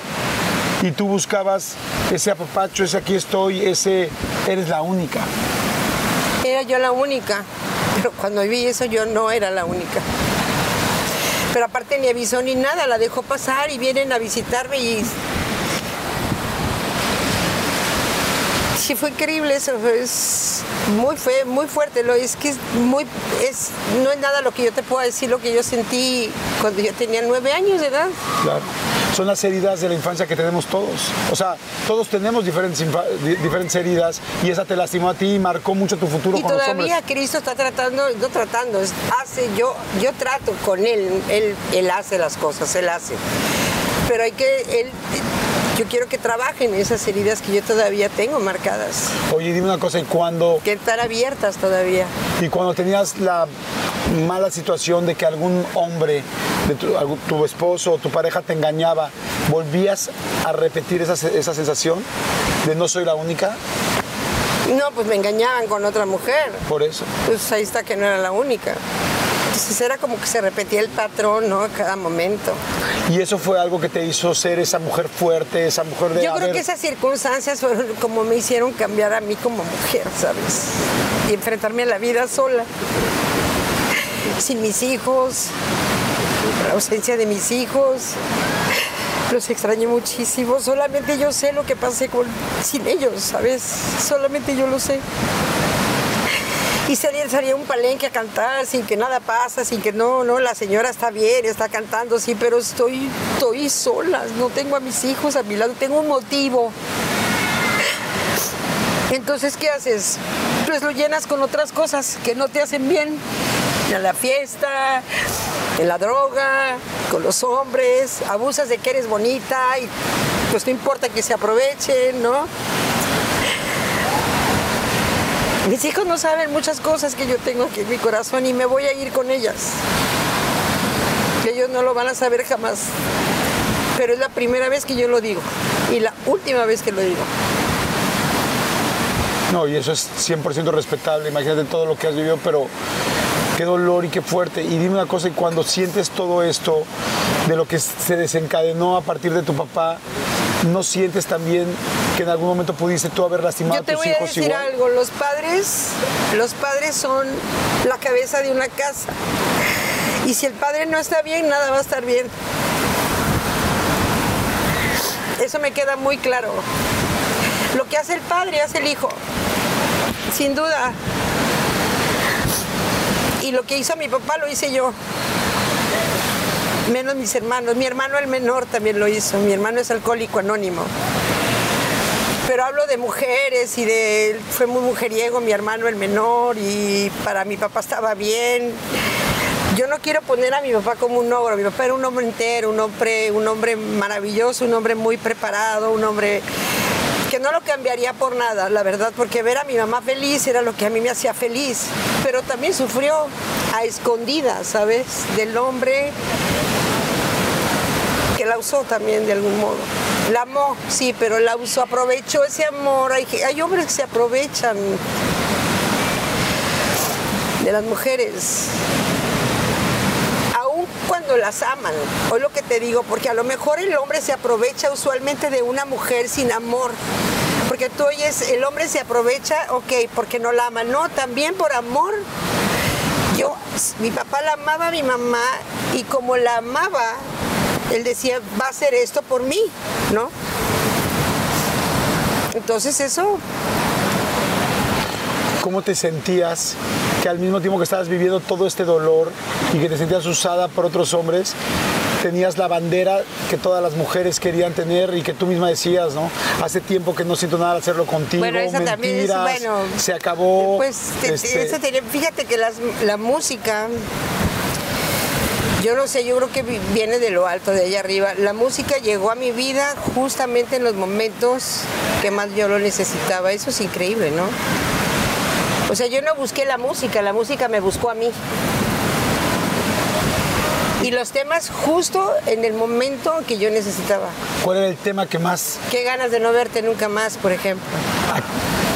y tú buscabas ese apapacho, ese aquí estoy, ese eres la única. Era yo la única, pero cuando vi eso yo no era la única. Pero aparte ni avisó ni nada, la dejó pasar y vienen a visitarme y sí fue increíble eso, es muy fue muy fuerte, lo es que es muy es no es nada lo que yo te puedo decir lo que yo sentí cuando yo tenía nueve años de edad. Claro. Son las heridas de la infancia que tenemos todos. O sea, todos tenemos diferentes, diferentes heridas y esa te lastimó a ti y marcó mucho tu futuro Y con los todavía hombres. Cristo está tratando, no tratando, hace, yo, yo trato con él, él, él hace las cosas, él hace. Pero hay que, él, yo quiero que trabajen esas heridas que yo todavía tengo marcadas, Oye, dime una cosa, ¿y cuando, que están abiertas todavía. y cuando tenías la mala situación de que algún hombre, de tu, esposo o tu pareja te engañaba, ¿volvías a repetir esa sensación de no soy la única? No, pues me engañaban con otra mujer. Por eso. Pues ahí está que no era la única. Entonces era como que se repetía el patrón, ¿no? A cada momento. Y eso fue algo que te hizo ser esa mujer fuerte, esa mujer de... Yo creo ver, que esas circunstancias fueron como me hicieron cambiar a mí como mujer, ¿sabes? Y enfrentarme a la vida sola, sin mis hijos, la ausencia de mis hijos. Los extrañé muchísimo. Solamente yo sé lo que pasé con, sin ellos, ¿sabes? Solamente yo lo sé. Y salía, salía a un palenque a cantar sin que nada pasa, sin que no, no, la señora está bien, está cantando, sí, pero estoy, estoy sola, no tengo a mis hijos a mi lado, tengo un motivo. Entonces, ¿qué haces? Pues lo llenas con otras cosas que no te hacen bien. En la fiesta, en la droga, con los hombres, abusas de que eres bonita y pues no importa que se aprovechen, ¿no? Mis hijos no saben muchas cosas que yo tengo aquí en mi corazón y me voy a ir con ellas. Ellos no lo van a saber jamás. Pero es la primera vez que yo lo digo y la última vez que lo digo. No, y eso es 100% respetable. Imagínate todo lo que has vivido, pero qué dolor y qué fuerte. Y dime una cosa, y cuando sientes todo esto de lo que se desencadenó a partir de tu papá, ¿no sientes también que en algún momento pudiste tú haber lastimado Yo te a tus voy a hijos decir igual? algo, los padres, los padres son la cabeza de una casa. Y si el padre no está bien, nada va a estar bien. Eso me queda muy claro. Lo que hace el padre hace el hijo, sin duda. Y lo que hizo mi papá lo hice yo. Menos mis hermanos. Mi hermano el menor también lo hizo. Mi hermano es alcohólico anónimo pero hablo de mujeres y de fue muy mujeriego mi hermano el menor y para mi papá estaba bien. Yo no quiero poner a mi papá como un ogro, mi papá era un hombre entero, un hombre, un hombre maravilloso, un hombre muy preparado, un hombre que no lo cambiaría por nada, la verdad, porque ver a mi mamá feliz era lo que a mí me hacía feliz, pero también sufrió a escondidas, ¿sabes? Del hombre que la usó también de algún modo. La amó, sí, pero la usó, aprovechó ese amor. Hay, hombres que se aprovechan de las mujeres, cuando las aman. Hoy lo que te digo, porque a lo mejor el hombre se aprovecha usualmente de una mujer sin amor. Porque tú oyes, el hombre se aprovecha, ok, porque no la ama. No, también por amor. Yo, mi papá la amaba a mi mamá y como la amaba, él decía, va a hacer esto por mí, ¿no? Entonces eso, ¿Cómo te sentías que al mismo tiempo que estabas viviendo todo este dolor y que te sentías usada por otros hombres, tenías la bandera que todas las mujeres querían tener y que tú misma decías, ¿no? Hace tiempo que no siento nada al hacerlo contigo, Bueno, esa mentiras, también es, bueno, se acabó. pues te- este, fíjate que las- la música, yo no sé, yo creo que vi- viene de lo alto, de allá arriba. La música llegó a mi vida justamente en los momentos que más yo lo necesitaba. Eso es increíble, ¿no? O sea, yo no busqué la música, la música me buscó a mí. Y los temas justo en el momento que yo necesitaba. ¿Cuál era el tema que más, Qué ganas de no verte nunca más, por ejemplo.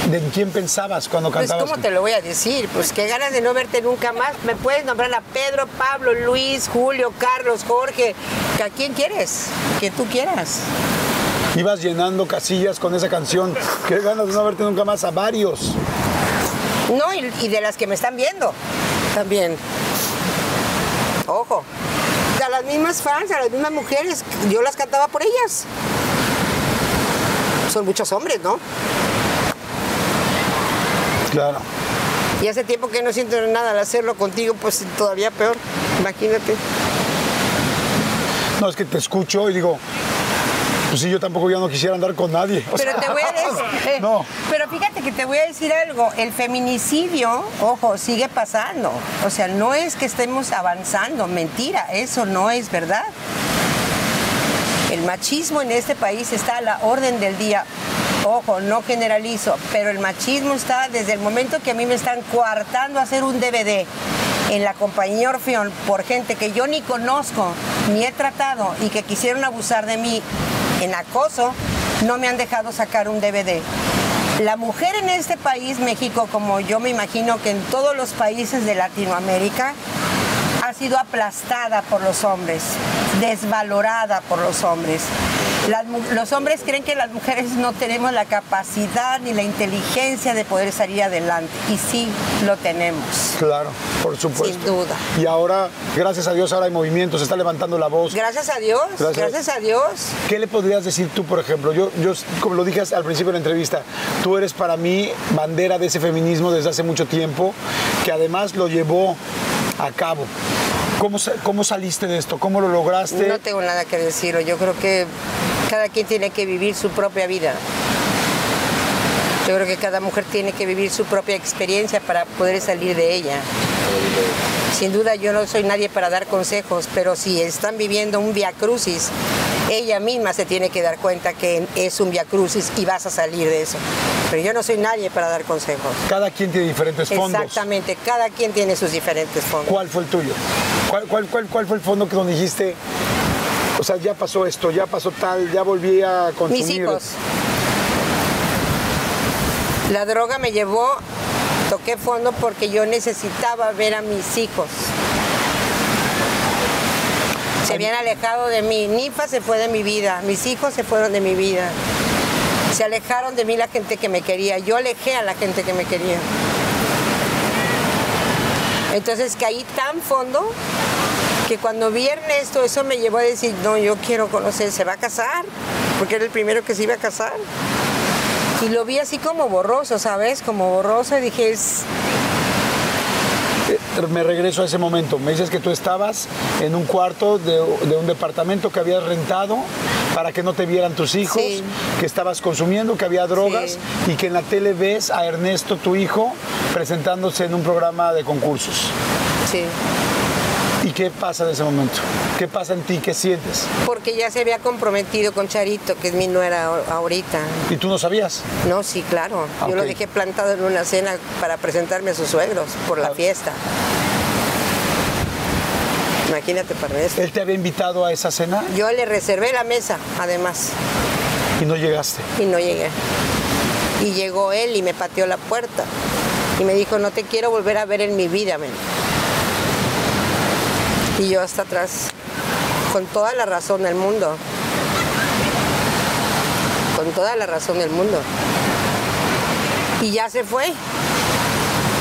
de en quién pensabas cuando Pues, cantabas? ¿cómo te lo voy a decir? Pues qué ganas de no verte nunca más. Me puedes nombrar a Pedro, Pablo, Luis, Julio, Carlos, Jorge. ¿A quién quieres? Que tú quieras. ibas llenando casillas con esa canción. Qué ganas de no verte nunca más a varios. No, y, y de las que me están viendo también. Ojo. A las mismas fans, a las mismas mujeres, yo las cantaba por ellas. Son muchos hombres, ¿no? Claro. Y hace tiempo que no siento nada al hacerlo contigo, pues todavía peor. Imagínate. No, es que te escucho y digo, pues sí, yo tampoco ya no quisiera andar con nadie. O Pero sea, te voy a decir. No. Pero fíjate que te voy a decir algo. El feminicidio, ojo, sigue pasando. O sea, no es que estemos avanzando. Mentira, eso no es verdad. El machismo en este país está a la orden del día. Ojo, no generalizo, pero el machismo está desde el momento que a mí me están coartando a hacer un DVD en la compañía Orfeón por gente que yo ni conozco, ni he tratado y que quisieron abusar de mí en acoso, no me han dejado sacar un DVD. La mujer en este país, México, como yo me imagino que en todos los países de Latinoamérica, ha sido aplastada por los hombres, desvalorada por los hombres. Las los hombres creen que las mujeres no tenemos la capacidad ni la inteligencia de poder salir adelante. Y sí lo tenemos. Claro, por supuesto. Sin duda. Y ahora, gracias a Dios, ahora hay movimiento, se está levantando la voz. Gracias a Dios, Gracias. gracias, a Dios. ¿Qué le podrías decir tú, por ejemplo? Yo, yo, como lo dije al principio de la entrevista, tú eres para mí bandera de ese feminismo desde hace mucho tiempo, que además lo llevó a cabo. ¿Cómo, cómo saliste de esto? ¿Cómo lo lograste? No tengo nada que decirlo. Yo creo que cada quien tiene que vivir su propia vida. Yo creo que cada mujer tiene que vivir su propia experiencia para poder salir de ella. Sin duda yo no soy nadie para dar consejos, pero si están viviendo un via crucis, ella misma se tiene que dar cuenta que es un via crucis y vas a salir de eso. Pero yo no soy nadie para dar consejos. Cada quien tiene diferentes fondos. Exactamente, cada quien tiene sus diferentes fondos. ¿Cuál fue el tuyo? ¿Cuál, cuál, cuál, cuál fue el fondo que donde dijiste, o sea, ya pasó esto, ya pasó tal, ya volví a consumir? Mis hijos. La droga me llevó, toqué fondo porque yo necesitaba ver a mis hijos. Se habían alejado de mí. Nifa se fue de mi vida, mis hijos se fueron de mi vida. Se alejaron de mí la gente que me quería. Yo alejé a la gente que me quería. Entonces caí tan fondo que cuando vi a Ernesto eso me llevó a decir, no, yo quiero conocer, se va a casar, porque era el primero que se iba a casar. Y lo vi así como borroso, ¿sabes? Como borroso y dije, es, Eh, Me regreso a ese momento. Me dices que tú estabas en un cuarto de, de un departamento que habías rentado para que no te vieran tus hijos, Sí. que estabas consumiendo, que había drogas Sí. y que en la tele ves a Ernesto, tu hijo, presentándose en un programa de concursos. sí, ¿Y qué pasa en ese momento? ¿Qué pasa en ti? ¿Qué sientes? porque ya se había comprometido con Charito, que es mi nuera ahor- ahorita. ¿Y tú no sabías? No, sí, claro. Ah, Yo lo dejé plantado en una cena para presentarme a sus suegros por la Ah. fiesta. Imagínate para eso. ¿Él te había invitado a esa cena Yo le reservé la mesa, además, y no llegaste? y no llegué. Y llegó él y me pateó la puerta. Y me dijo, no te quiero volver a ver en mi vida, men. Y yo hasta atrás, con toda la razón del mundo. Con toda la razón del mundo. Y ya se fue.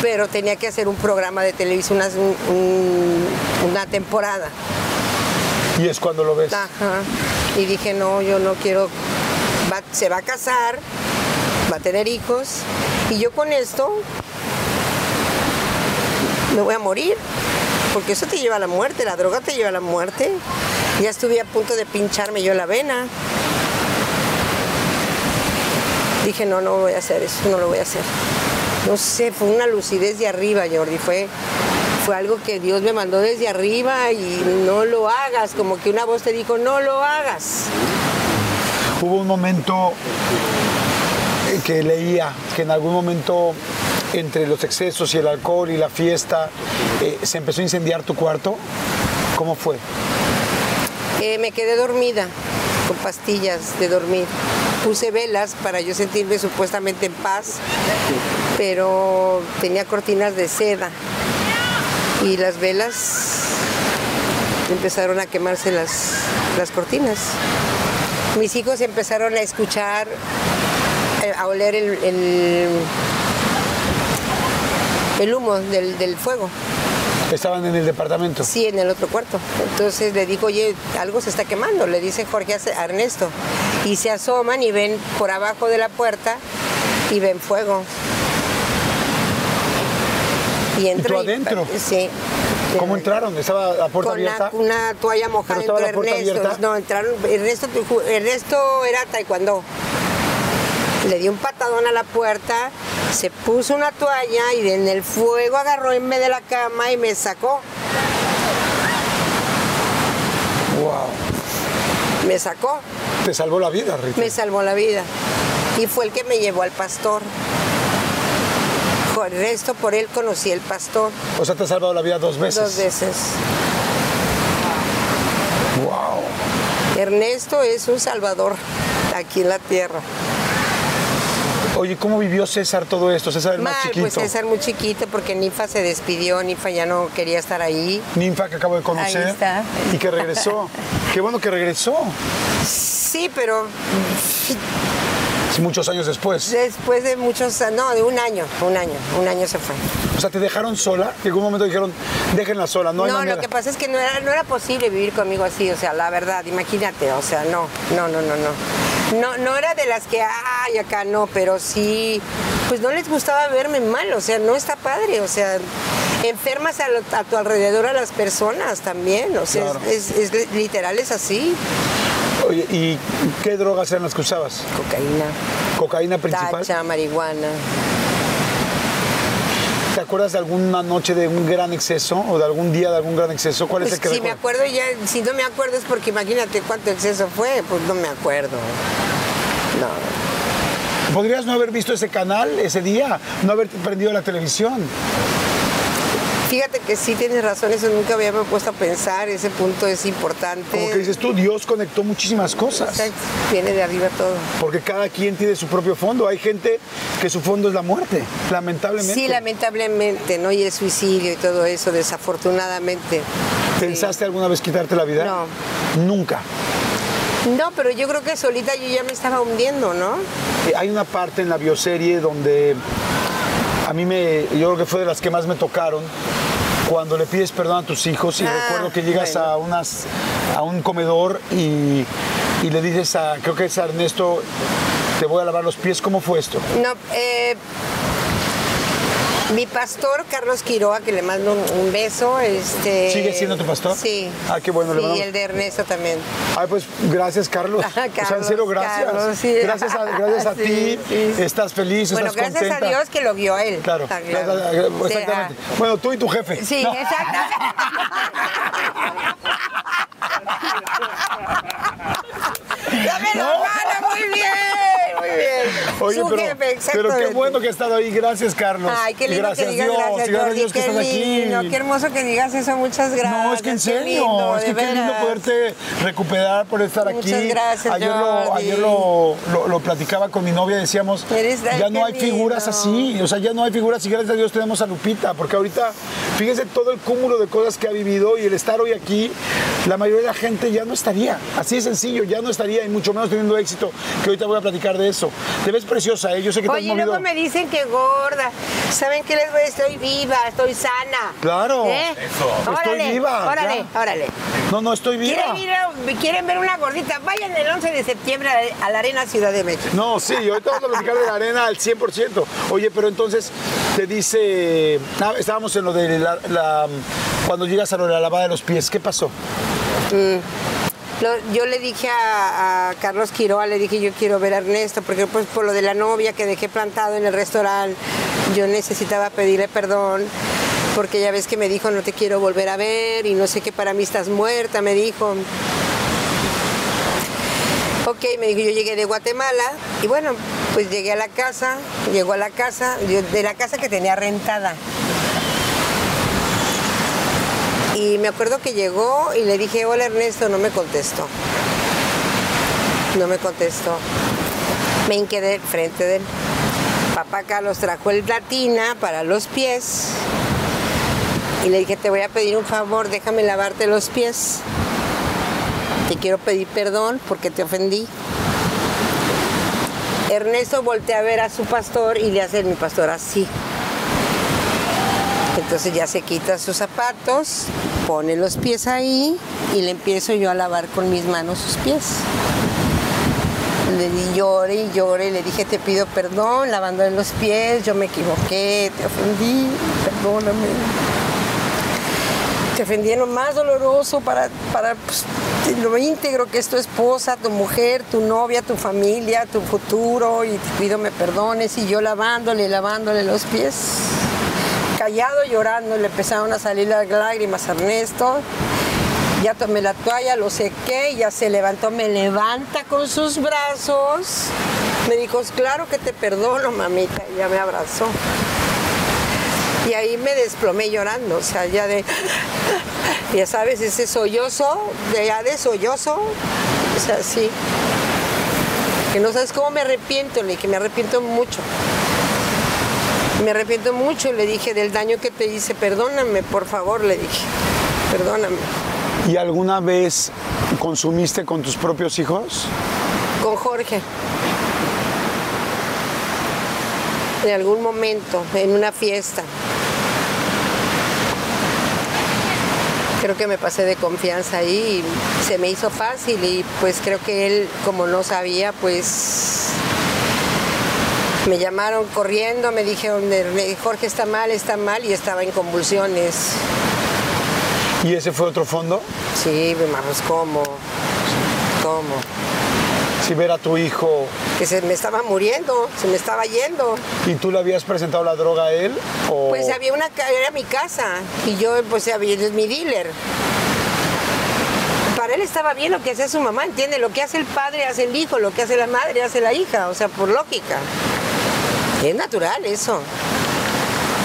Pero tenía que hacer un programa de televisión, una, un- una temporada. Y es cuando lo ves. Ajá. Y dije, no, yo no quiero. Va- se va a casar, va a tener hijos. Y yo con esto me voy a morir. Porque eso te lleva a la muerte, la droga te lleva a la muerte. Ya estuve a punto de pincharme yo la vena. Dije, no, no voy a hacer eso, no lo voy a hacer. No sé, fue una lucidez de arriba, Jordi. Fue, fue algo que Dios me mandó desde arriba y no lo hagas. Como que una voz te dijo, no lo hagas. Hubo un momento que leía que en algún momento entre los excesos y el alcohol y la fiesta eh, se empezó a incendiar tu cuarto. ¿Cómo fue? Eh, me quedé dormida con pastillas de dormir. Puse velas para yo sentirme supuestamente en paz, pero tenía cortinas de seda y las velas empezaron a quemarse las, las cortinas. mis hijos empezaron a escuchar, eh, a oler el, el, el humo del, del fuego. Estaban en el departamento. Sí, en el otro cuarto. Entonces le digo, oye, algo se está quemando, le dice Jorge a Ernesto. Y se asoman y ven por abajo de la puerta y ven fuego. Y, entró adentro? sí. ¿Cómo entraron? ¿Estaba la puerta con abierta? Una, una toalla mojada ¿Pero estaba la puerta Ernesto. abierta? No, entraron. Ernesto, Ernesto era taekwondo. Le dio un patadón a la puerta, se puso una toalla y en el fuego agarró en medio de la cama y me sacó. Wow. Me sacó. Te salvó la vida, Rita. Me salvó la vida. Y fue el que me llevó al pastor. Por resto, por él conocí al pastor. O sea, te ha salvado la vida dos veces. Dos veces. Wow. Ernesto es un salvador aquí en la tierra. Oye, ¿cómo vivió César todo esto? César el Mal, más chiquito. pues César muy chiquito porque Ninfa se despidió, Ninfa ya no quería estar ahí. Ninfa que acabo de conocer. Ahí está. Y que regresó. Qué bueno que regresó. Sí, pero muchos años después. después de muchos, no, de un año, un año, un año se fue. O sea, te dejaron sola. En algún momento dijeron, déjenla sola, no hay No, manera. lo que pasa es que no era, no era posible vivir conmigo así, o sea, la verdad, imagínate, o sea, no, no, no, no, no. No, no era de las que, ay, acá no, pero sí, pues no les gustaba verme mal, o sea, no está padre, o sea, enfermas a, lo- a tu alrededor a las personas también, o sea, Claro. es, es- es literal, es así. Oye, ¿y qué drogas eran las que usabas? Cocaína, ¿Cocaína principal? tacha, marihuana. ¿Te acuerdas de alguna noche de un gran exceso o de algún día de algún gran exceso? ¿Cuál es Pues el que si me recuerdas? acuerdo ya, si no me acuerdo es porque imagínate cuánto exceso fue, pues no me acuerdo. No. ¿Podrías no haber visto ese canal ese día? ¿No haber prendido la televisión? Fíjate que sí tienes razón, eso nunca había me puesto a pensar, ese punto es importante. Como que dices tú, Dios conectó muchísimas cosas. Exacto, Viene de arriba todo. Porque cada quien tiene su propio fondo. Hay gente que su fondo es la muerte, lamentablemente. Sí, lamentablemente, ¿no? Y el suicidio y todo eso, desafortunadamente. ¿Pensaste alguna vez quitarte la vida? No. Nunca. No, pero yo creo que solita yo ya me estaba hundiendo, ¿no? Eh, Hay una parte en la bioserie donde a mí me, yo creo que fue de las que más me tocaron, cuando le pides perdón a tus hijos y Ah, recuerdo que llegas bueno. a, unas, a un comedor y, y le dices a, creo que es a Ernesto, te voy a lavar los pies, ¿cómo fue esto? No, eh, mi pastor, Carlos Quiroa, que le mando un, un beso. Este, ¿Sigue siendo tu pastor? Sí. Ah, qué bueno, Sí, mandamos- el de Ernesto también. Ay, pues gracias, Carlos. Ajá, o sea, en Carlos, serio, gracias. Carlos, sí. Gracias a, gracias a Sí, ti. Estás feliz, Bueno, estás gracias contenta. a Dios que lo vio a él. Claro, Está gracias a- Sí, exactamente. ah. Bueno, tú y tu jefe. Sí, No. exacto. Dame la No. muy bien. Oye, Su pero, jefe, pero qué bueno que has estado ahí. Gracias, Carlos. Ay, qué lindo gracias que digas Dios. gracias, y gracias Jordi, Dios que qué estás lindo, aquí. qué hermoso que digas eso, muchas gracias. No, es que en serio, lindo, es que qué lindo poderte recuperar por estar Muchas aquí. gracias, ayer lo, ayer lo, lo- lo platicaba con mi novia, decíamos, Eres- ya no hay figuras así, o sea, ya no hay figuras y gracias a Dios tenemos a Lupita, porque ahorita, fíjese todo el cúmulo de cosas que ha vivido y el estar hoy aquí, la mayoría de la gente ya no estaría, así de sencillo, ya no estaría y mucho menos teniendo éxito, que ahorita voy a platicar de eso. Te ves preciosa, ¿eh? yo sé que te Oye, has movido. luego me dicen que gorda. ¿Saben qué les voy a decir? Estoy viva, estoy sana. Claro. ¿Eh? Estoy Órale, viva, Órale, ya. órale. No, no, estoy viva. ¿Quieren, ir a- ¿Quieren ver una gordita? Vayan el 11 de septiembre a la Arena Ciudad de México. No, sí, ahorita vamos a platicar de la arena al 100%. Oye, pero entonces te dice, ah, estábamos en lo de la, la- cuando llegas a lo de la lavada de los pies, ¿qué pasó? Yo le dije a, a Carlos Quiroa, le dije yo quiero ver a Ernesto, porque pues por lo de la novia que dejé plantado en el restaurante, yo necesitaba pedirle perdón, porque ya ves que me dijo no te quiero volver a ver y no sé qué, para mí estás muerta, me dijo. Ok, me dijo, yo llegué de Guatemala y bueno, pues llegué a la casa, llegó a la casa, yo- de la casa que tenía rentada. Y me acuerdo que llegó y le dije, hola Ernesto, no me contestó. No me contestó. Me quedé frente de él. Papá Carlos trajo el platina para los pies. Y le dije, te voy a pedir un favor, déjame lavarte los pies. te quiero pedir perdón porque te ofendí. Ernesto voltea a ver a su pastor y le hace mi pastor así. Entonces ya se quita sus zapatos, pone los pies ahí y le empiezo yo a lavar con mis manos sus pies. Le di llore y llore, le dije te pido perdón, lavándole los pies, yo me equivoqué, te ofendí, perdóname. Te ofendí en lo más doloroso para, para pues, lo íntegro que es tu esposa, tu mujer, tu novia, tu familia, tu futuro y te pido me perdones y yo lavándole, lavándole los pies llorando, le empezaron a salir las lágrimas a Ernesto. Ya tomé la toalla, lo sequé, ya se levantó, me levanta con sus brazos. Me dijo, claro que te perdono, mamita. Y ya me abrazó. Y ahí me desplomé llorando, o sea, ya de, ya sabes, ese sollozo, de ya de sollozo, o sea, sí. Que no sabes cómo me arrepiento, que me arrepiento mucho. Me arrepiento mucho, le dije, del daño que te hice, perdóname, por favor, le dije, perdóname. ¿Y alguna vez consumiste con tus propios hijos? Con Jorge. En algún momento, en una fiesta. Creo que me pasé de confianza ahí y se me hizo fácil y pues creo que él, como no sabía, pues me llamaron corriendo, me dijeron, Jorge está mal, está mal y estaba en convulsiones. ¿Y ese fue otro fondo? Sí, pues ¿cómo? ¿Cómo? Si ver a tu hijo... Que se me estaba muriendo, se me estaba yendo. ¿Y tú le habías presentado la droga a él? O... Pues había una... era mi casa y yo pues había, es mi dealer. Para él estaba bien lo que hacía su mamá, ¿entiende? Lo que hace el padre hace el hijo, lo que hace la madre hace la hija, o sea, por lógica. Es natural eso.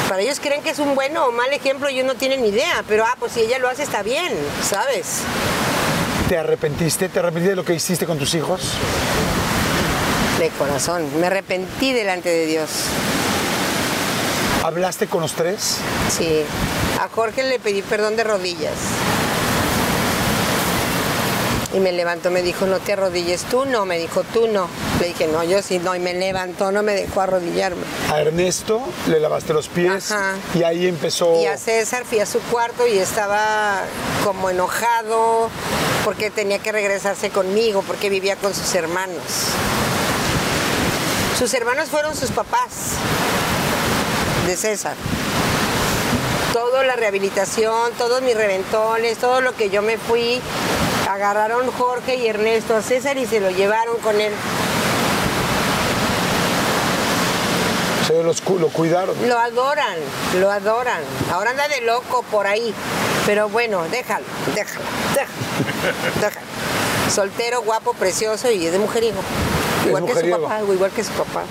Para ellos creen que es un bueno o mal ejemplo y ellos no tienen ni idea, pero ah, pues si ella lo hace está bien, ¿sabes? ¿Te arrepentiste? ¿Te arrepentiste de lo que hiciste con tus hijos? De corazón, me arrepentí delante de Dios. ¿Hablaste con los tres? Sí. A Jorge le pedí perdón de rodillas. Y me levantó, me dijo, no te arrodilles, tú no, me dijo, tú no. Le dije, no, yo sí, no, y me levantó, no me dejó arrodillarme. A Ernesto le lavaste los pies y ahí empezó... Y a César fui a su cuarto y estaba como enojado porque tenía que regresarse conmigo, porque vivía con sus hermanos. Sus hermanos fueron sus papás de César toda la rehabilitación, todos mis reventones, todo lo que yo me fui, agarraron Jorge y Ernesto a César y se lo llevaron con él. Se los, lo cuidaron. Lo adoran, lo adoran. Ahora anda de loco por ahí. Pero bueno, déjalo, déjalo, déjalo, déjalo. Soltero, guapo, precioso y es de mujeriego. Igual que su papá, igual que su papá.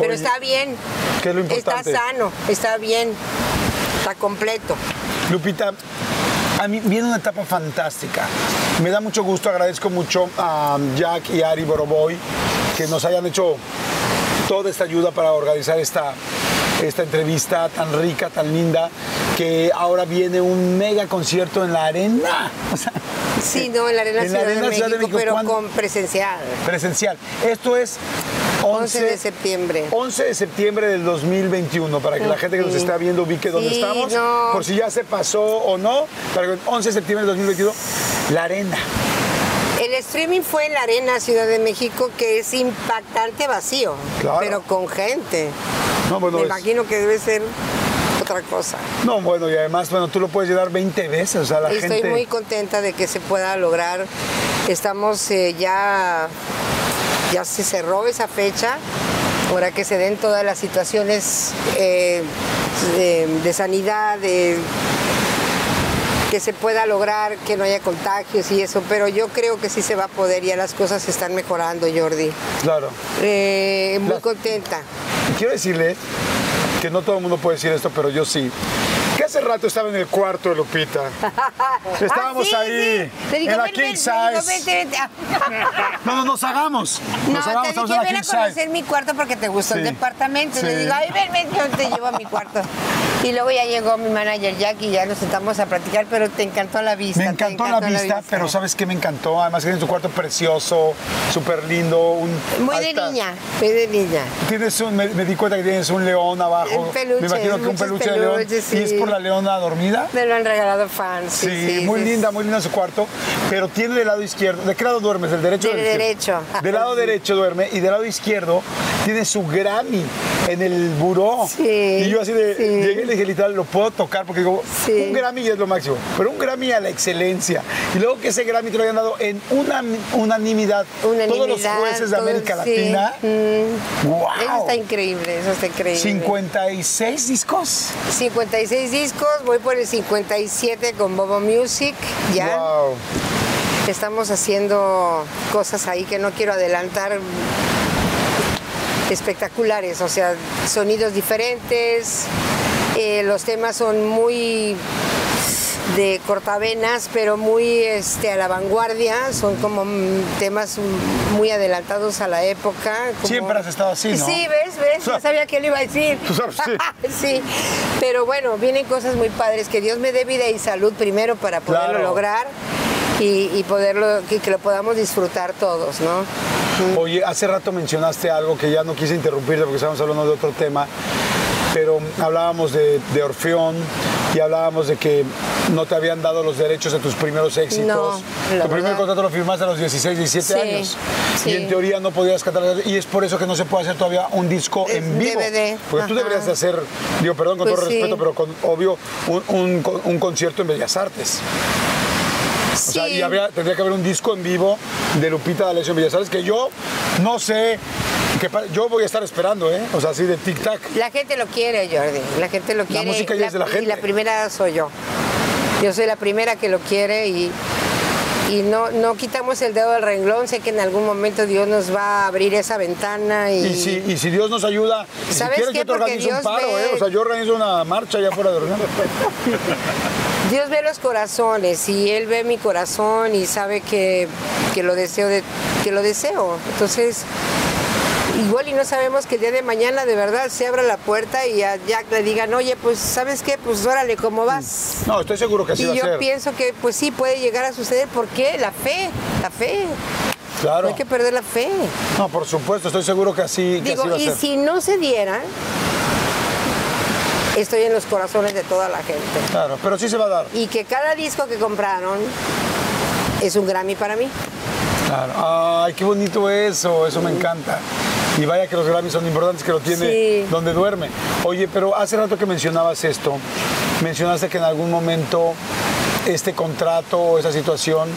Pero está bien. ¿Qué es lo importante? Está sano, está bien, está completo. Lupita, a mí viene una etapa fantástica. Me da mucho gusto, agradezco mucho a Jack y Ari Boroboy que nos hayan hecho toda esta ayuda para organizar esta, esta entrevista tan rica, tan linda, que ahora viene un mega concierto en la arena. sí, no, en la arena, Ciudad, de México, pero con presencial. Presencial. Esto es 11, de septiembre. 11 de septiembre del 2021, para que la gente que nos está viendo ubique dónde estamos, por si ya se pasó o no, para que 11 de septiembre del 2021, la arena. El streaming fue en la Arena Ciudad de México, que es impactante vacío, pero con gente. Me imagino que debe ser otra cosa. No, bueno, y además, bueno, tú lo puedes llevar 20 veces, o sea, la Estoy muy contenta de que se pueda lograr. Estamos eh, ya ya se cerró esa fecha, ahora que se den todas las situaciones eh, de, sanidad, de que se pueda lograr que no haya contagios y eso, pero yo creo que sí se va a poder, ya las cosas están mejorando, Jordi. Claro. Eh, muy contenta. Quiero decirle que no todo el mundo puede decir esto, pero yo sí hace rato estaba en el cuarto de Lupita. Estábamos ah, ahí, en la king size. No, no, nos hagamos. Nos no, hagamos, te dije, ven a conocer mi cuarto porque te gustó el departamento. Le digo, ay, ven, ven, yo te llevo a mi cuarto. Y luego ya llegó mi manager Jack y ya nos sentamos a platicar, pero te encantó la vista. Me encantó, la, vista, pero ¿sabes qué me encantó? Además tienes tu cuarto precioso, súper lindo. Un, muy de niña, muy de niña. Tienes un, me, di cuenta que tienes un león abajo. Un peluche, me imagino que un peluche de león. ¿Y es por la leona dormida? Me lo han regalado fans. Sí, muy linda, muy linda su cuarto. Pero tiene del lado izquierdo. ¿De qué lado duermes? ¿Del derecho del del derecho? Del lado derecho duerme y del lado izquierdo tiene su Grammy en el buró. Sí, y yo así de, llegué le dije literal, lo puedo tocar porque digo, Sí. un Grammy ya es lo máximo, pero un Grammy a la excelencia. Y luego que ese Grammy te lo hayan dado en una unanimidad, todos los jueces de todos- América sí. Latina. Mm. ¡Wow! Eso está increíble, eso está increíble. 56 discos. 56 discos, voy por el 57 con Bobo Music, ya. Wow. Estamos haciendo cosas ahí que no quiero adelantar espectaculares, o sea, sonidos diferentes, eh, los temas son muy de cortavenas, pero muy este, a la vanguardia, son como temas muy adelantados a la época. como- Siempre has estado así, ¿no? Sí, ves, ves, ya sabía que le iba a decir. Tú sabes, sí. sí, pero bueno, vienen cosas muy padres, que Dios me dé vida y salud primero para poderlo Claro. lograr y, y poderlo, que, que lo podamos disfrutar todos, ¿no? Oye, hace rato mencionaste algo que ya no quise interrumpirte porque estábamos hablando de otro tema, pero hablábamos de, de Orfeón y hablábamos de que no te habían dado los derechos de tus primeros éxitos. No, tu primer contrato lo firmaste a los 16, 17 Sí, años. sí. Y en teoría no podías cantar. Y es por eso que no se puede hacer todavía un disco en vivo. DVD, Porque tú deberías de hacer, digo, perdón con Pues todo sí. respeto, pero con obvio, un, un- un concierto en Bellas Artes. O sea, y habría- tendría que haber un disco en vivo de Lupita D'Alessio en Bellas Artes que yo no sé, que yo voy a estar esperando, ¿eh? O sea, así de tic-tac. La gente lo quiere, Jordi. La gente lo quiere. música ya es de la gente. Y la primera soy yo. Yo soy la primera que lo quiere y, y no, no quitamos el dedo del renglón. Sé que en algún momento Dios nos va a abrir esa ventana y, Y si, y si Dios nos ayuda, si ¿Sabes quieres qué? yo te Porque organizo un Dios paro, ve- ¿eh? O sea, yo organizo una marcha allá fuera de Orlando. Dios ve los corazones y Él ve mi corazón y sabe que, que lo deseo de, que lo deseo. Entonces, igual y no sabemos que el día de mañana de verdad se abra la puerta y a Jack le digan, oye, pues ¿sabes qué? Pues órale, ¿cómo vas? No, estoy seguro que va Y a yo ser. pienso que pues sí puede llegar a suceder. ¿Por qué? La fe, la fe. No Claro. hay que perder la fe. No, por supuesto, estoy seguro que así, que Digo, así va a y ser. si no se diera, estoy en los corazones de toda la gente. Claro, pero sí se va a dar. Y que cada disco que compraron es un Grammy para mí. Claro. Ay, qué bonito eso, eso me encanta. Y vaya que los Grammys son importantes que lo tiene Sí. donde duerme. Oye, pero hace rato que mencionabas esto, mencionaste que en algún momento este contrato o esa situación,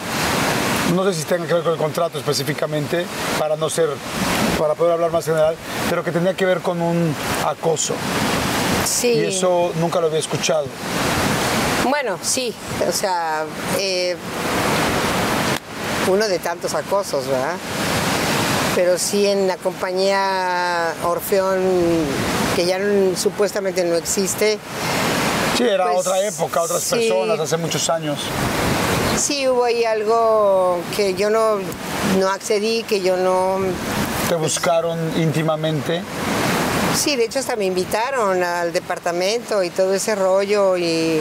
no sé si tenga que ver con el contrato específicamente, para no ser, para poder hablar más general, pero que tenía que ver con un acoso. Sí. Y eso nunca lo había escuchado. Bueno, sí. O sea, eh, uno de tantos acosos, ¿verdad? Pero sí en la compañía Orfeón, que ya supuestamente no existe, Sí, era Pues, otra época, otras sí. personas, hace muchos años. sí hubo ahí algo que yo no, no accedí, que yo no... Te buscaron íntimamente. Sí, de hecho hasta me invitaron al departamento y todo ese rollo y,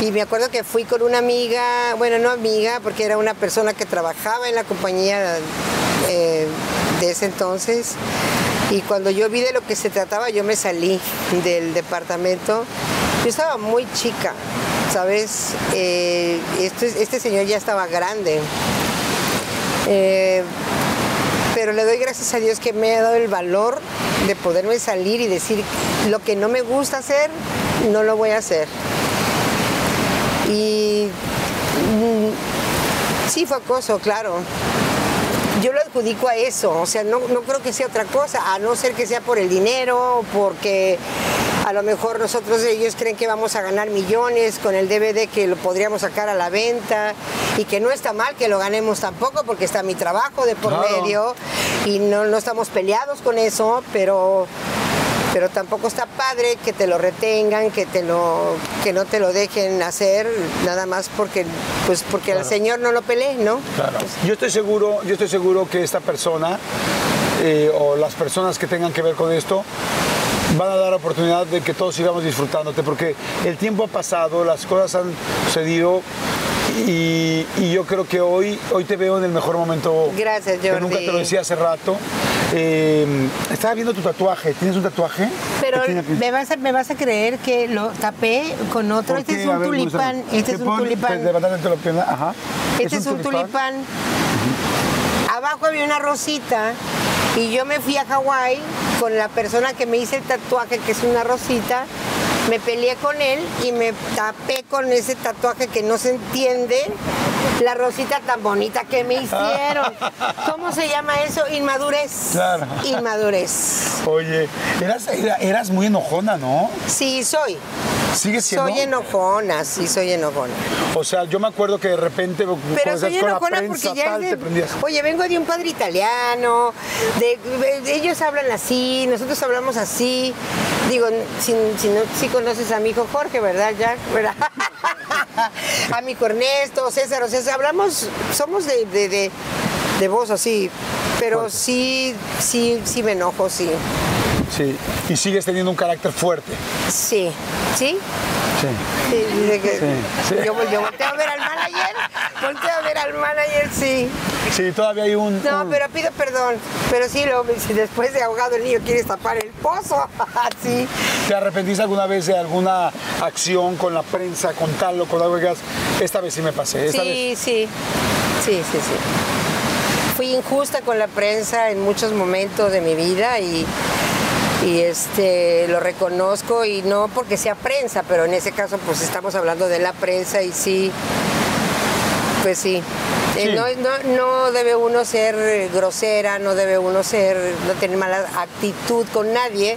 y me acuerdo que fui con una amiga, bueno, no amiga, porque era una persona que trabajaba en la compañía eh, de ese entonces y cuando yo vi de lo que se trataba yo me salí del departamento. Yo estaba muy chica, ¿sabes? Eh, este, este señor ya estaba grande. Eh, pero le doy gracias a Dios que me ha dado el valor de poderme salir y decir lo que no me gusta hacer, no lo voy a hacer. Y mm, sí fue acoso, claro. Yo lo adjudico a eso, o sea, no, no creo que sea otra cosa, a no ser que sea por el dinero, porque a lo mejor nosotros ellos creen que vamos a ganar millones con el DVD que lo podríamos sacar a la venta y que no está mal que lo ganemos tampoco porque está mi trabajo de por Claro. medio y no, no estamos peleados con eso, pero pero tampoco está padre que te lo retengan, que te lo que no te lo dejen hacer nada más porque pues porque al señor no lo peleé, ¿no? Claro. Yo estoy seguro, yo estoy seguro que esta persona eh, o las personas que tengan que ver con esto van a dar oportunidad de que todos sigamos disfrutándote, porque el tiempo ha pasado, las cosas han sucedido y, y yo creo que hoy, hoy te veo en el mejor momento. Gracias, Que nunca Jordi. te lo decía hace rato. Eh, estaba viendo tu tatuaje. ¿Tienes un tatuaje? Pero me vas, a, me vas a creer que lo tapé con otro. ¿Por Este es un ver, tulipán. Este ¿Qué es un tulipán. Pues, ajá. Este es un tulipán. Abajo había una rosita y yo me fui a Hawái con la persona que me hizo el tatuaje, que es una rosita. Me peleé con él y me tapé con ese tatuaje que no se entiende. La rosita tan bonita que me hicieron. ¿Cómo se llama eso? Inmadurez. Claro. Inmadurez. Oye, eras, era- eras muy enojona, ¿no? Sí, soy. ¿Sigues siendo? Soy enojona, sí, soy enojona. O sea, yo me acuerdo que de repente Pero soy estás con la enojona prensa porque ya tal, de-. Oye, vengo de un padre italiano, de, de- ellos hablan así, nosotros hablamos así. Digo, si, si no, si conoces a mi hijo Jorge, ¿verdad, Jack? ¿Verdad? a mi hijo Ernesto, César, o sea, hablamos, somos de, de, de, de voz así, pero sí, sí, sí me enojo, sí. Sí. Y sigues teniendo un carácter fuerte. Sí, ¿sí? Sí. Sí, de que- Sí, sí. Yo, yo volteo a ver al manager, volteo a ver al manager, sí. Sí, todavía hay un. No, un- pero pido perdón. Pero sí, lo, si después de ahogado el niño quieres tapar el pozo, sí. ¿Te arrepentiste alguna vez de alguna acción con la prensa, con tal o con algo que esta vez sí me pasé, esta vez? Sí, sí. Sí, sí, sí. Fui injusta con la prensa en muchos momentos de mi vida y, y este lo reconozco y no porque sea prensa, pero en ese caso pues estamos hablando de la prensa y sí, pues sí. Eh. No, no, no debe uno ser eh, grosera, no debe uno ser, no tener mala actitud con nadie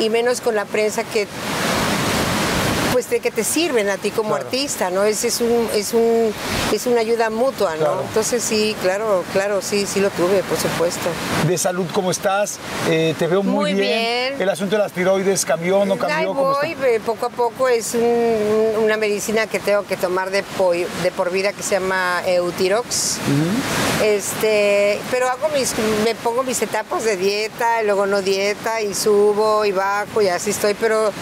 y menos con la prensa que de que te sirven a ti como Claro. artista, ¿no? Es, es un, es un, es una ayuda mutua, ¿no? Claro. Entonces sí, claro, claro, sí, sí lo tuve, por supuesto. De salud, ¿cómo estás? Eh, te veo muy, Muy bien. El asunto de las tiroides cambió, no cambió. Ahí ¿Cómo voy, está? eh, poco a poco es un- una medicina que tengo que tomar de, po- de por vida que se llama Eutirox. Este, pero hago mis, me pongo mis etapas de dieta, y luego no dieta, y subo y bajo y así estoy, pero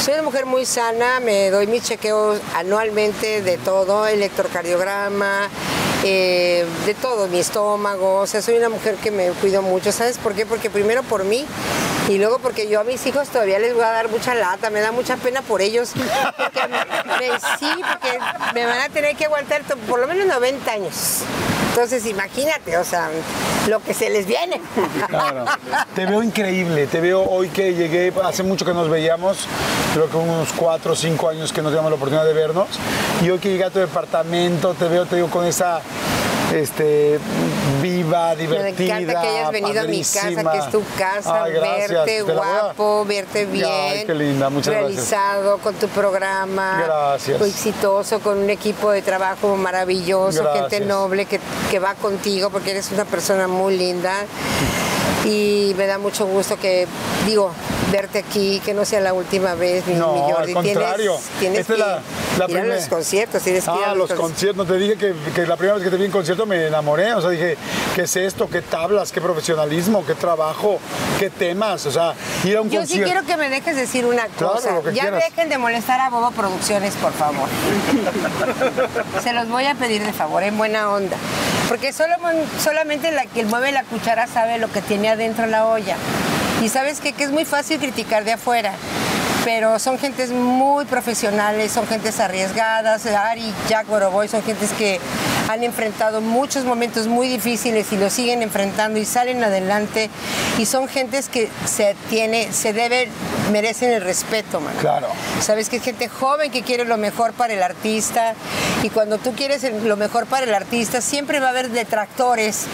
soy una mujer muy sana, me doy mis chequeos anualmente de todo, electrocardiograma, eh, de todo, mi estómago, o sea, soy una mujer que me cuido mucho, ¿sabes por qué? Porque primero por mí y luego porque yo a mis hijos todavía les voy a dar mucha lata, me da mucha pena por ellos, porque me- sí, porque me van a tener que aguantar por lo menos 90 años. Entonces, imagínate, o sea, lo que se les viene. Claro. Te veo increíble, te veo hoy que llegué, hace mucho que nos veíamos, creo que unos cuatro o cinco años que nos teníamos la oportunidad de vernos, y hoy que llegué a tu departamento, te veo, te digo, con esa este, viva, Me divertida, encanta que hayas venido a mi casa, que es tu casa, Ay, gracias. verte guapo, verte bien, Ay, qué linda, muchas gracias. realizado con tu programa, Gracias. exitoso, con un equipo de trabajo maravilloso, gente Gracias. noble que, que va contigo porque eres una persona muy linda. Y me da mucho gusto que, digo, verte aquí, que no sea la última vez, mi, No, mi al Jordi. contrario. Tienes, tienes Esta es que la- la ir a los conciertos, tienes que ir a Ah, los conciertos. Te dije que, que la primera vez que te vi en concierto me enamoré. O sea, dije, ¿qué es esto? ¿Qué tablas? ¿Qué profesionalismo? ¿Qué trabajo? ¿Qué temas? O sea, ir a un Yo sí concierto. quiero que me dejes decir una cosa. ya quieras. dejen de molestar a Bobo Producciones, por favor. Se los voy a pedir de favor, en buena onda. Porque solo, solamente la que mueve la cuchara sabe lo que tiene adentro la olla. Y sabes qué? que es muy fácil criticar de afuera. Pero son gentes muy profesionales, son gentes arriesgadas. Ari, Jack Boroboy son gentes que han enfrentado muchos momentos muy difíciles y lo siguen enfrentando y salen adelante. Y son gentes que se tiene, se debe, merecen el respeto, man. Claro. Sabes que es gente joven que quiere lo mejor para el artista y cuando tú quieres lo mejor para el artista siempre va a haber detractores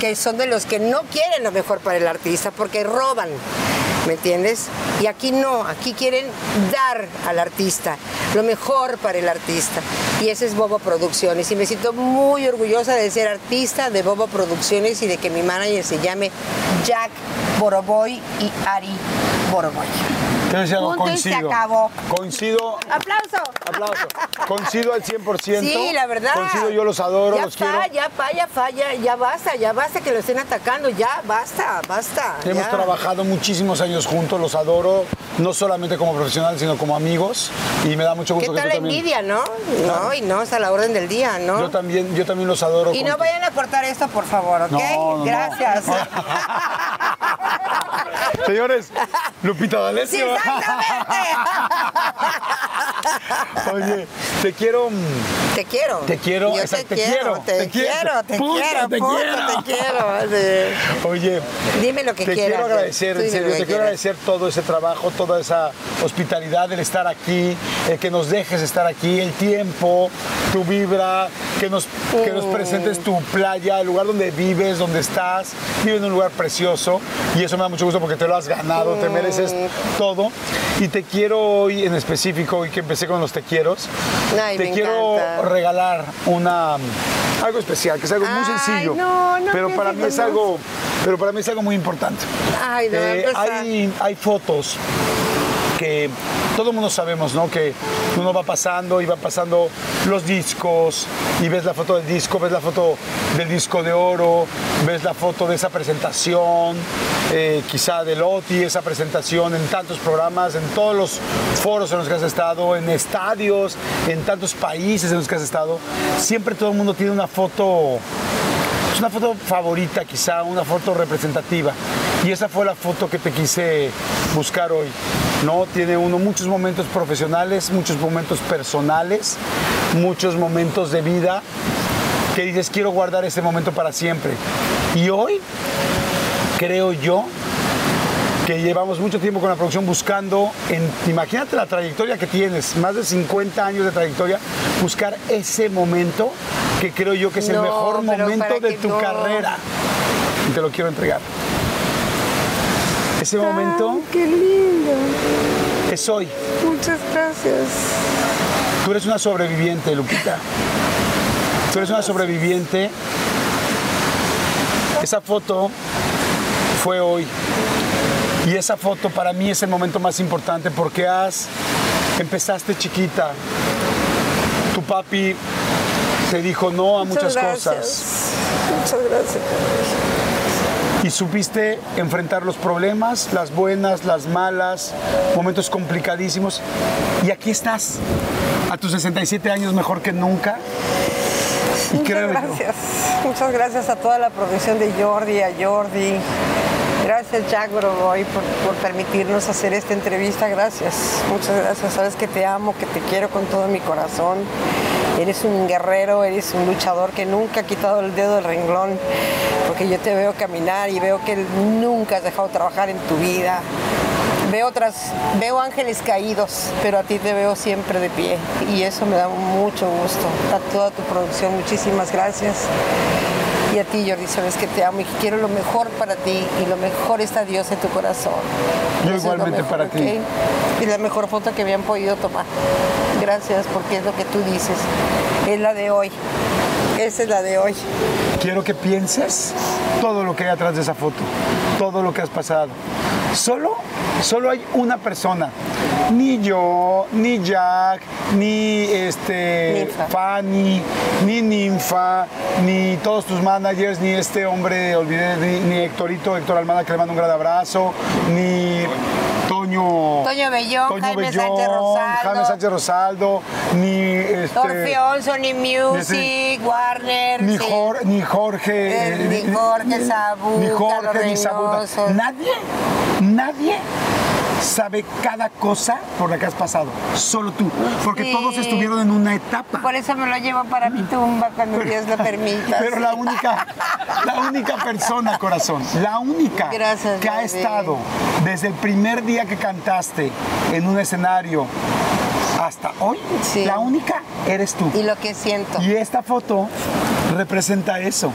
que son de los que no quieren lo mejor para el artista porque roban, ¿me entiendes? Y aquí no, aquí quieren dar al artista lo mejor para el artista y ese es Bobo Producciones y me siento muy orgullosa de ser artista de Bobo Producciones y de que mi manager se llame Jack Boroboy y Ari Borgoña. Y se coincido. acabó. Coincido, ¡Aplauso! aplauso. Coincido al 100%. Sí, la verdad. Coincido, yo los adoro, ya los fa, quiero. Ya falla, falla, ya basta, ya basta que lo estén atacando, ya basta, basta. Hemos ya. trabajado muchísimos años juntos, los adoro, no solamente como profesionales, sino como amigos. Y me da mucho ¿Qué gusto que tal tú la también. envidia, no? No, y no, es a la orden del día, ¿no? Yo también, yo también los adoro. Y no vayan a cortar esto, por favor, ¿ok? No, no, no. Gracias. Señores, Lupita sí, D'Alessio. Exactamente. Oye, te quiero. mm, Te quiero. Te quiero, Yo te, te quiero, quiero, te, quiero. te quiero, te quiero. te quiero. Sí. Oye, Dime lo que te quieras. quiero agradecer, en serio, te quiero quieras. agradecer todo ese trabajo, toda esa hospitalidad, el estar aquí, el que nos dejes estar aquí, el tiempo, tu vibra, que nos, que nos presentes tu playa, el lugar donde vives, donde estás. Vives en un lugar precioso y eso me da mucho gusto porque te lo has ganado, te mereces todo. Y te quiero hoy en específico, y que empecé con los te quiero, Ay, te me quiero encanta. regalar una algo especial, que es algo muy sencillo. no, no pero para mí es algo, pero para mí es algo muy importante. Ay, no, Eh, hay, hay fotos que todo el mundo sabemos, ¿no? Que uno va pasando y va pasando los discos y ves la foto del disco, ves la foto del disco de oro, ves la foto de esa presentación, eh, quizá de Loti, esa presentación en tantos programas, en todos los foros en los que has estado, en estadios, en tantos países en los que has estado. Siempre todo el mundo tiene una foto una foto favorita, quizá, una foto representativa. Y esa fue la foto que te quise buscar hoy. ¿No? Tiene uno muchos momentos profesionales, muchos momentos personales, muchos momentos de vida que dices, quiero guardar ese momento para siempre. Y hoy, creo yo, que llevamos mucho tiempo con la producción buscando, en, imagínate la trayectoria que tienes, más de 50 años de trayectoria, buscar ese momento que creo yo que es el mejor momento de tu no. carrera. Y te lo quiero entregar. Ese momento Ay, qué lindo. es hoy. Muchas gracias. Tú eres una sobreviviente, Lupita. Tú eres una sobreviviente. Esa foto fue hoy. Y esa foto para mí es el momento más importante porque has empezaste chiquita. Tu papi te dijo no a muchas, gracias. cosas Muchas gracias. Y supiste enfrentar los problemas, las buenas, las malas, momentos complicadísimos. Y aquí estás, a tus 67 años mejor que nunca. Y Muchas gracias. Muchas gracias a toda la producción de Jordi, a Jordi. Gracias Jack por, por permitirnos hacer esta entrevista. Gracias. Muchas gracias. Sabes que te amo, que te quiero con todo mi corazón. Eres un guerrero, eres un luchador que nunca ha quitado el dedo del renglón. Porque yo te veo caminar y veo que nunca has dejado de trabajar en tu vida. Veo otras, veo ángeles caídos, pero a ti te veo siempre de pie y eso me da mucho gusto. A toda tu producción, muchísimas gracias. Y a ti, Jordi, sabes que te amo y que quiero lo mejor para ti y lo mejor está Dios en tu corazón. Yo Eso igualmente mejor, para ti. Y la mejor foto que me han podido tomar. Gracias, porque es lo que tú dices. Es la de hoy. Esa es la de hoy. quiero que pienses todo lo que hay atrás de esa foto, todo lo que has pasado. Solo, solo hay una persona. Ni yo, ni Jack, ni este Ninfa. Fanny, ni Ninfa, ni todos tus managers, ni este hombre, olvidé, ni, ni Héctorito, Héctor Almada, que le mando un gran abrazo, ni Toño. Toño Bellón, Jaime Sánchez Rosaldo. Jaime Sánchez Rosaldo, ni este. Orfeón, Sony Music, Warner. Ni, sí. Jor- ni Jorge. Eh, ni Jorge Ni Jorge, Carlos ni. Nadie, nadie sabe cada cosa por la que has pasado. Solo tú. Porque Sí. todos estuvieron en una etapa. Por eso me lo llevo para mi tumba cuando Dios lo permita. Pero la única, la única persona, corazón, la única Gracias, que ha estado desde el primer día que cantaste en un escenario hasta hoy, Sí. la única eres tú. Y lo que siento. Y esta foto representa eso.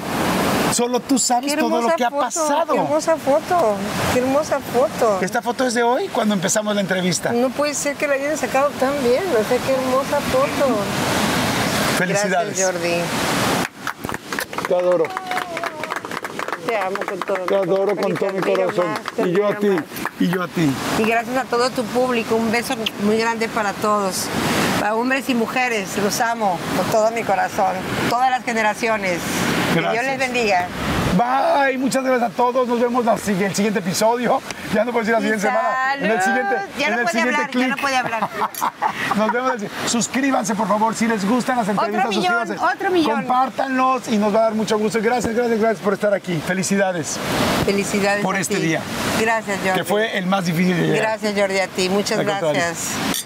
Solo tú sabes todo lo que ha pasado. Qué hermosa foto. Qué hermosa foto. Esta foto es de hoy, cuando empezamos la entrevista. No puede ser que la hayan sacado tan bien. O sea, qué hermosa foto. Felicidades. Gracias, Jordi. Te adoro. te amo con todo. Te adoro con todo mi corazón. Y yo a ti. Y yo a ti. Y gracias a todo tu público. Un beso muy grande para todos. Para hombres y mujeres. Los amo con todo mi corazón. Todas las generaciones. Que Dios les bendiga. Bye, muchas gracias a todos. Nos vemos en el siguiente episodio. Ya no puedo decir la siguiente semana. En el siguiente, ya no puede hablar, ya no puede hablar. nos vemos. Suscríbanse, por favor, si les gustan las entrevistas. Otro millón, suscríbanse. otro millón. Compártanlos y nos va a dar mucho gusto. Gracias, gracias, gracias por estar aquí. Felicidades. Felicidades. Por este día. Gracias, Jordi. Que fue el más difícil de llegar. Gracias, Jordi, a ti. Muchas gracias.